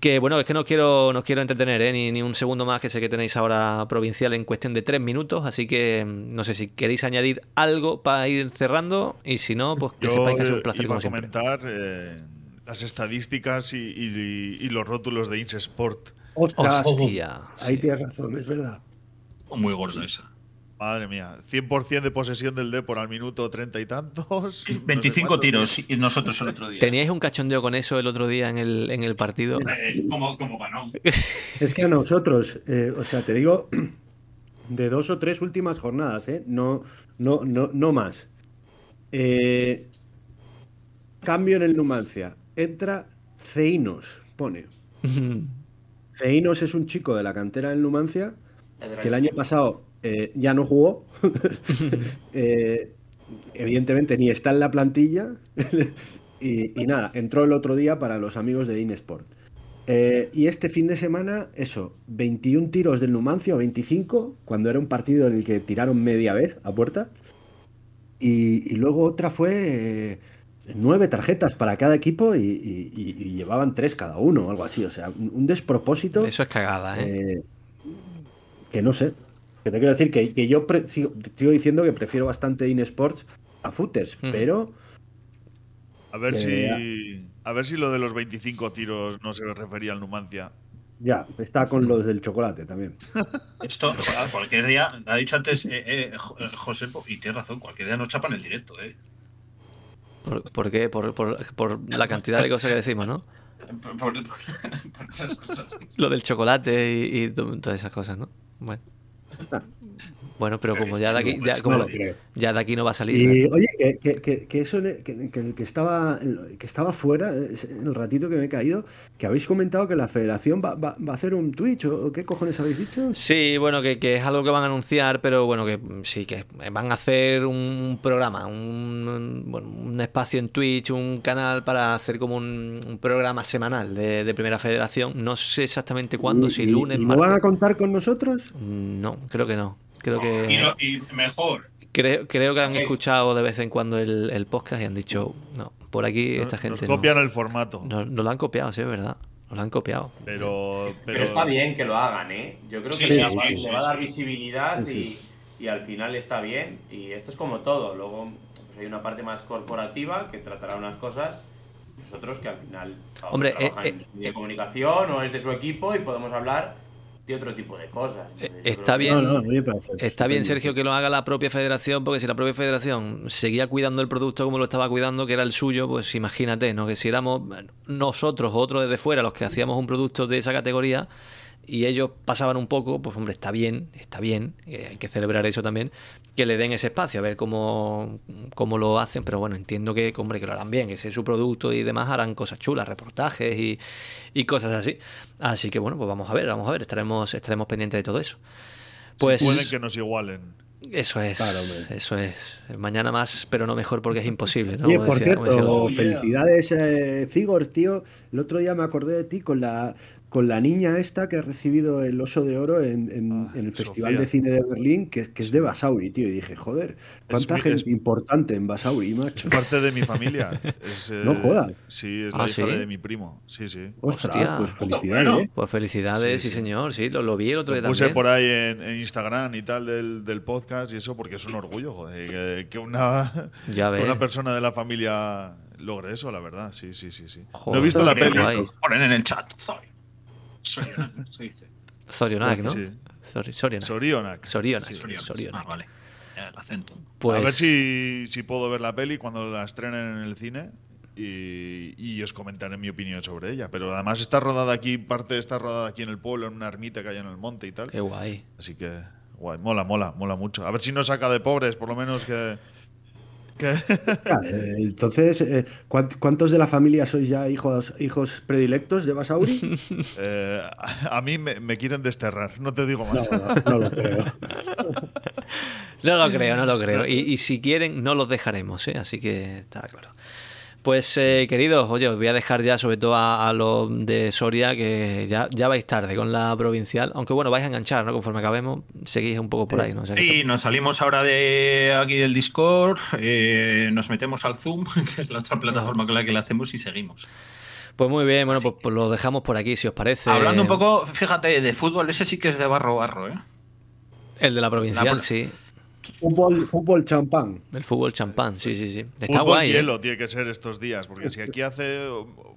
Que bueno, es que no quiero, no os quiero entretener, ¿eh? ni, ni un segundo más, que sé que tenéis ahora provincial en cuestión de tres minutos. Así que mm, no sé si queréis añadir algo para ir cerrando. Y si no, pues que Yo sepáis que ha sido un eh, placer iba como a siempre. comentar eh, las estadísticas y, y- y los rótulos de Insport. Ostras, Hostia. ahí sí. tienes razón, es verdad. Muy gordo esa. Madre mía, 100% de posesión del Depor al minuto treinta y tantos. no sé 25 cuántos. tiros y nosotros el otro día. ¿Teníais un cachondeo con eso el otro día en el, en el partido? Eh, como, como ganó. *laughs* Es que a nosotros, eh, o sea, te digo, de dos o tres últimas jornadas, ¿eh? No, no, no, no más. Eh, cambio en el Numancia. Entra Ceinos, pone. *laughs* Ceinos es un chico de la cantera del Numancia que el año pasado eh, ya no jugó. *laughs* Eh, evidentemente ni está en la plantilla. *laughs* y, y nada, entró el otro día para los amigos de Inesport. Eh, y este fin de semana, eso, 21 tiros del Numancia o 25, cuando era un partido en el que tiraron media vez a puerta. Y, y luego otra fue nueve tarjetas para cada equipo y, y- y- y llevaban tres cada uno o algo así. O sea, un, un despropósito Eso es cagada, ¿eh? eh, que no sé. Que te quiero decir que, que yo pre- sigo, sigo diciendo que prefiero bastante InSports a footers, Mm. pero A ver si. A ver si lo de los 25 tiros no se refería al Numancia. ya, está con los del chocolate también. *laughs* Esto, cualquier día, ha dicho antes eh, eh, eh, José, y tienes razón, cualquier día nos chapan el directo, ¿eh? ¿Por, por qué? Por, por- por la cantidad de cosas que decimos, ¿no? Por, por- por esas cosas. Lo del chocolate y, y to- todas esas cosas, ¿no? Bueno. 嗯 *laughs* Bueno, pero como ya de aquí, ya, como No lo creo. ya de aquí no va a salir. Y oye, que, que, que, que eso que, que, que estaba que estaba fuera, en el ratito que me he caído, que habéis comentado que la federación va, va, va a hacer un Twitch, ¿o qué cojones habéis dicho? Sí, bueno, que, que es algo que van a anunciar, pero bueno, que sí, que van a hacer un programa, un, bueno, un espacio en Twitch, un canal para hacer como un, un programa semanal de, de Primera Federación. No sé exactamente cuándo, ¿Y- si lunes, y ¿No van a martes. contar con nosotros? No, creo que no. Creo Y, que lo- y mejor. creo, creo que han escuchado de vez en cuando el, el podcast y han dicho, no, por aquí esta Nos gente no, copian el formato. no, no lo han copiado, sí, es verdad. Nos lo han copiado. Pero, Pero, está bien que lo hagan, ¿eh? Yo creo que Sí, le, sí, le sí, va a dar sí. visibilidad Sí, y, y al final está bien. Y esto es como todo. Luego pues hay una parte más corporativa que tratará unas cosas. Nosotros que al final Hombre, trabaja eh, en eh, comunicación o es de su equipo y podemos hablar de otro tipo de cosas. Entonces, yo está que- bien. No, no, Está bien. Sergio, que lo haga la propia federación, porque si la propia federación seguía cuidando el producto como lo estaba cuidando, que era el suyo, pues imagínate, ¿no? Que si éramos nosotros o otros desde fuera los que hacíamos un producto de esa categoría y ellos pasaban un poco, pues hombre, está bien, está bien, eh, hay que celebrar eso también, que le den ese espacio, a ver cómo, cómo lo hacen, pero bueno, entiendo que, hombre, que lo harán bien, que ese es su producto y demás, harán cosas chulas, reportajes y, y cosas así. Así que bueno, pues vamos a ver, vamos a ver, estaremos, estaremos pendientes de todo eso. Pues Pueden que nos igualen. eso es, Claro, eso es. Mañana más, pero no mejor porque es imposible, ¿no? Oye, Como por decía- como decía el cierto, felicidades, eh, Zigor, tío. El otro día me acordé de ti con la con la niña esta que ha recibido el oso de oro en, en- Ah, en el Festival Sofía. de Cine de Berlín, que, que es de Basauri, tío. Y dije, joder, cuánta gente es- importante en Basauri, macho. Es parte de mi *laughs* familia. Es, eh, No jodas. Sí, es Ah, la hija ¿sí? de mi primo. Sí, sí. Ostras, Hostia. pues felicidades, Bueno. ¿eh? Pues felicidades, sí, Sí, sí. señor, sí, lo, lo vi el otro día puse también. por ahí en, en Instagram y tal del, del podcast y eso porque es un orgullo, joder, que, que una, *laughs* Ya que ves. una persona de la familia logre eso, la verdad. Sí, sí, sí, sí. no Joder, he visto la peli. Ponen en el chat. Soy. Se dice. Zorionak, ¿no? Sí. Sori- Sorionak. Sorionak. Sorionak. Sí. Soriano. Sorionak. Ah, vale. El acento. Pues, A ver si, si puedo ver la peli cuando la estrenen en el cine y, y os comentaré mi opinión sobre ella. Pero además está rodada aquí, parte está rodada aquí en el pueblo, en una ermita que hay en el monte y tal. Qué guay. Así que, guay, mola, mola, mola mucho. A ver si nos saca de pobres, por lo menos que. Entonces, eh, ¿cuánt- ¿cuántos de la familia sois ya hijos, hijos predilectos de Basauri? *laughs* eh, a, mí me, me quieren desterrar, no te digo No, más. no, no lo creo. *laughs* No lo creo, no lo creo. Y, y si quieren, no los dejaremos, ¿eh? Así que está claro. Pues, eh, queridos, oye, os voy a dejar ya, sobre todo a, a los de Soria, que ya, ya vais tarde con la provincial. Aunque bueno, vais a enganchar, ¿no? Conforme acabemos, seguís un poco por ahí, ¿no? O sea Y nos salimos ahora de aquí del Discord, eh, nos metemos al Zoom, *laughs* que es la otra plataforma con la que la hacemos, y seguimos. Pues muy bien, bueno, pues, pues lo dejamos por aquí, si os parece. Hablando un poco, fíjate, de fútbol, ese sí que es de barro barro, ¿eh? El de la provincial, La sí. Fútbol, fútbol champán. El fútbol champán, sí, sí, sí. Está Fútbol guay. ¿eh? hielo tiene que ser estos días, porque si aquí hace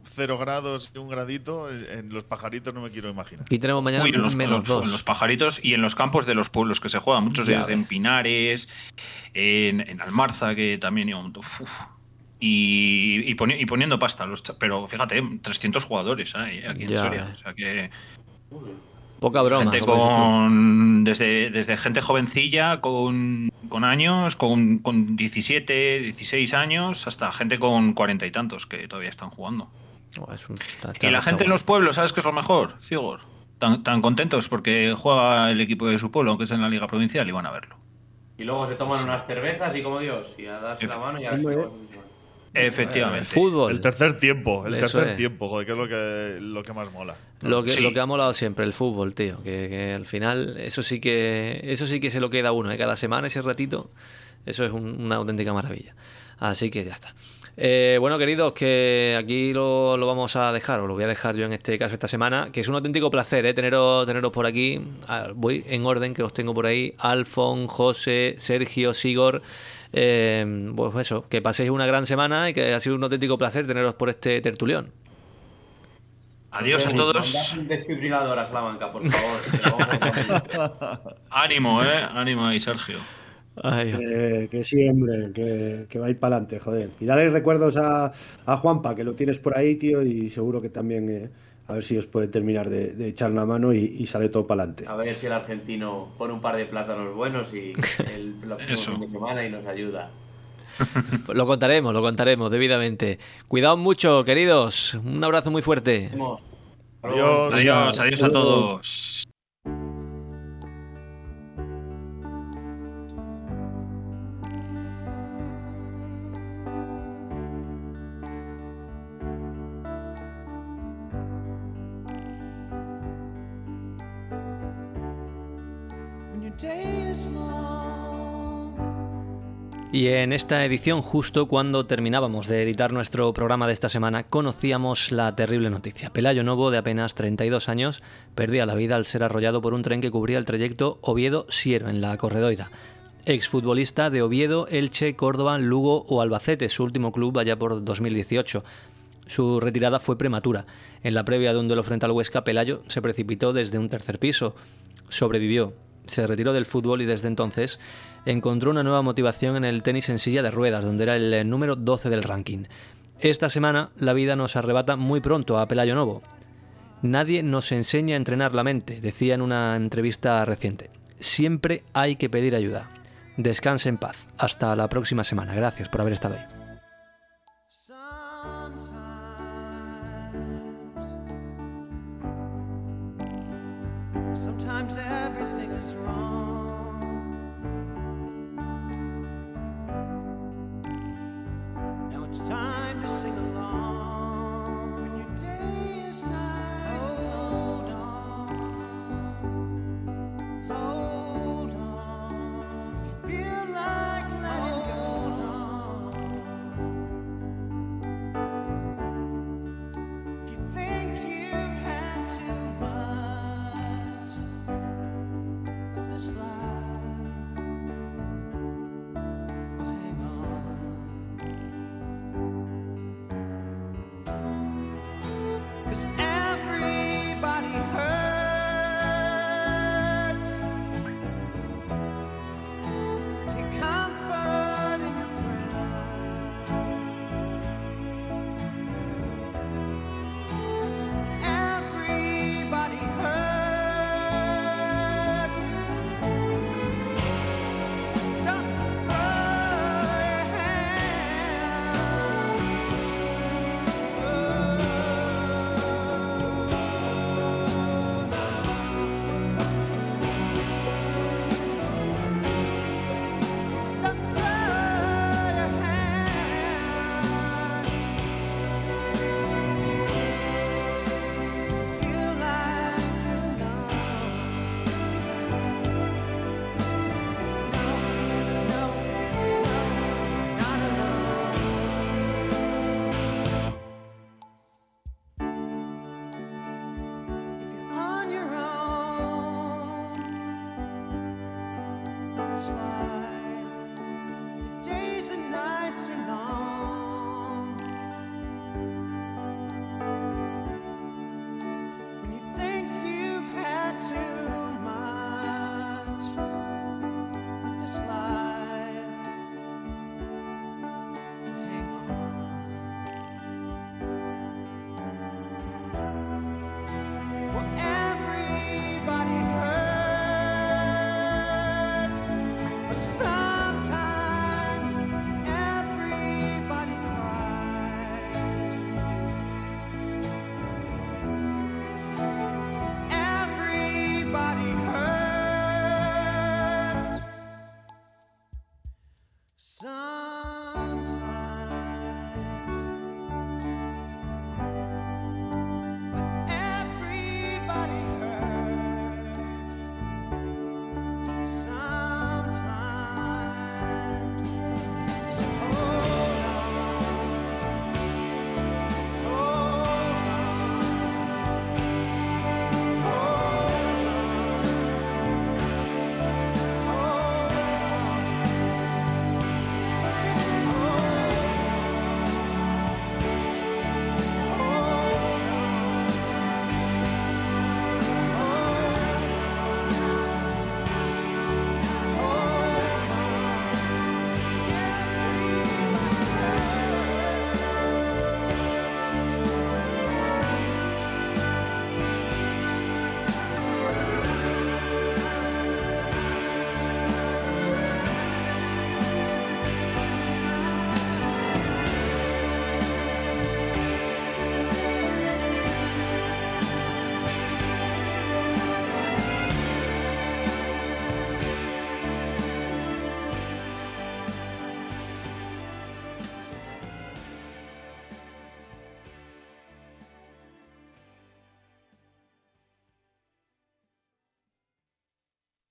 cero grados y un gradito, en los pajaritos no me quiero imaginar. Aquí tenemos mañana Uy, en los, menos en dos. los pajaritos y en los campos de los pueblos que se juegan, muchos de ellos en. Pinares, en, en Almarza, que también iba un. Y, y, poni- y poniendo pasta, los pero fíjate, 300 jugadores ¿eh? aquí en Ya Soria. ves. O sea que Poca broma. gente con, desde, desde gente jovencilla con, con años, con, con 17, 16 años, hasta gente con cuarenta y tantos que todavía están jugando. Oh, es un- está- Y la gente en los pueblos, ¿sabes qué es lo mejor, Cigor? Tan, tan contentos porque juega el equipo de su pueblo, que es en la Liga Provincial, y van a verlo. Y luego se toman unas cervezas y como Dios, y a darse la mano y a ver Efectivamente. El fútbol. El tercer tiempo, el Eso tercer es. tiempo, joder, que es lo que, lo que más mola. Lo que, Sí. lo que ha molado siempre, el fútbol, tío. Que, que al final, eso sí que eso sí que se lo queda a uno. ¿eh? Cada semana, ese ratito, eso es un- una auténtica maravilla. Así que ya está. Eh, bueno, queridos, que aquí lo, lo vamos a dejar, o lo voy a dejar yo en este caso esta semana, que es un auténtico placer ¿eh? teneros, teneros por aquí. Ah, Voy en orden, que os tengo por ahí. Alfon, José, Sergio, Sigor. Eh, pues eso, que paséis una gran semana y que ha sido un auténtico placer teneros por este tertulión. Adiós a todos. Un desfibrilador a Salamanca, por favor. *laughs* Ánimo, eh. Ánimo ahí, Sergio. Ay, Eh, que sí, hombre, que, que va a ir para adelante, joder. Y dale recuerdos a, a Juanpa, que lo tienes por ahí, tío, y seguro que también, eh, a ver si os puede terminar de, de echar una mano y, y sale todo para adelante. A ver si el argentino pone un par de plátanos buenos y *laughs* el fin de semana y nos ayuda. *laughs* lo contaremos, lo contaremos debidamente. Cuidaos mucho, queridos. Un abrazo muy fuerte. Adiós, adiós a todos. Y en esta edición, justo cuando terminábamos de editar nuestro programa de esta semana, conocíamos la terrible noticia. Pelayo Novo, de apenas 32 años, perdía la vida al ser arrollado por un tren que cubría el trayecto Oviedo-Siero, en la Corredoira. Exfutbolista de Oviedo, Elche, Córdoba, Lugo o Albacete, su último club allá por 2018. Su retirada fue prematura. En la previa de un duelo frente al Huesca, Pelayo se precipitó desde un tercer piso. Sobrevivió. Se retiró del fútbol y desde entonces encontró una nueva motivación en el tenis en silla de ruedas, donde era el eh, número 12 del ranking. Esta semana la vida nos arrebata muy pronto a Pelayo Novo. Nadie nos enseña a entrenar la mente, decía en una entrevista reciente. Siempre hay que pedir ayuda. Descanse en paz. Hasta la próxima semana. Gracias por haber estado ahí.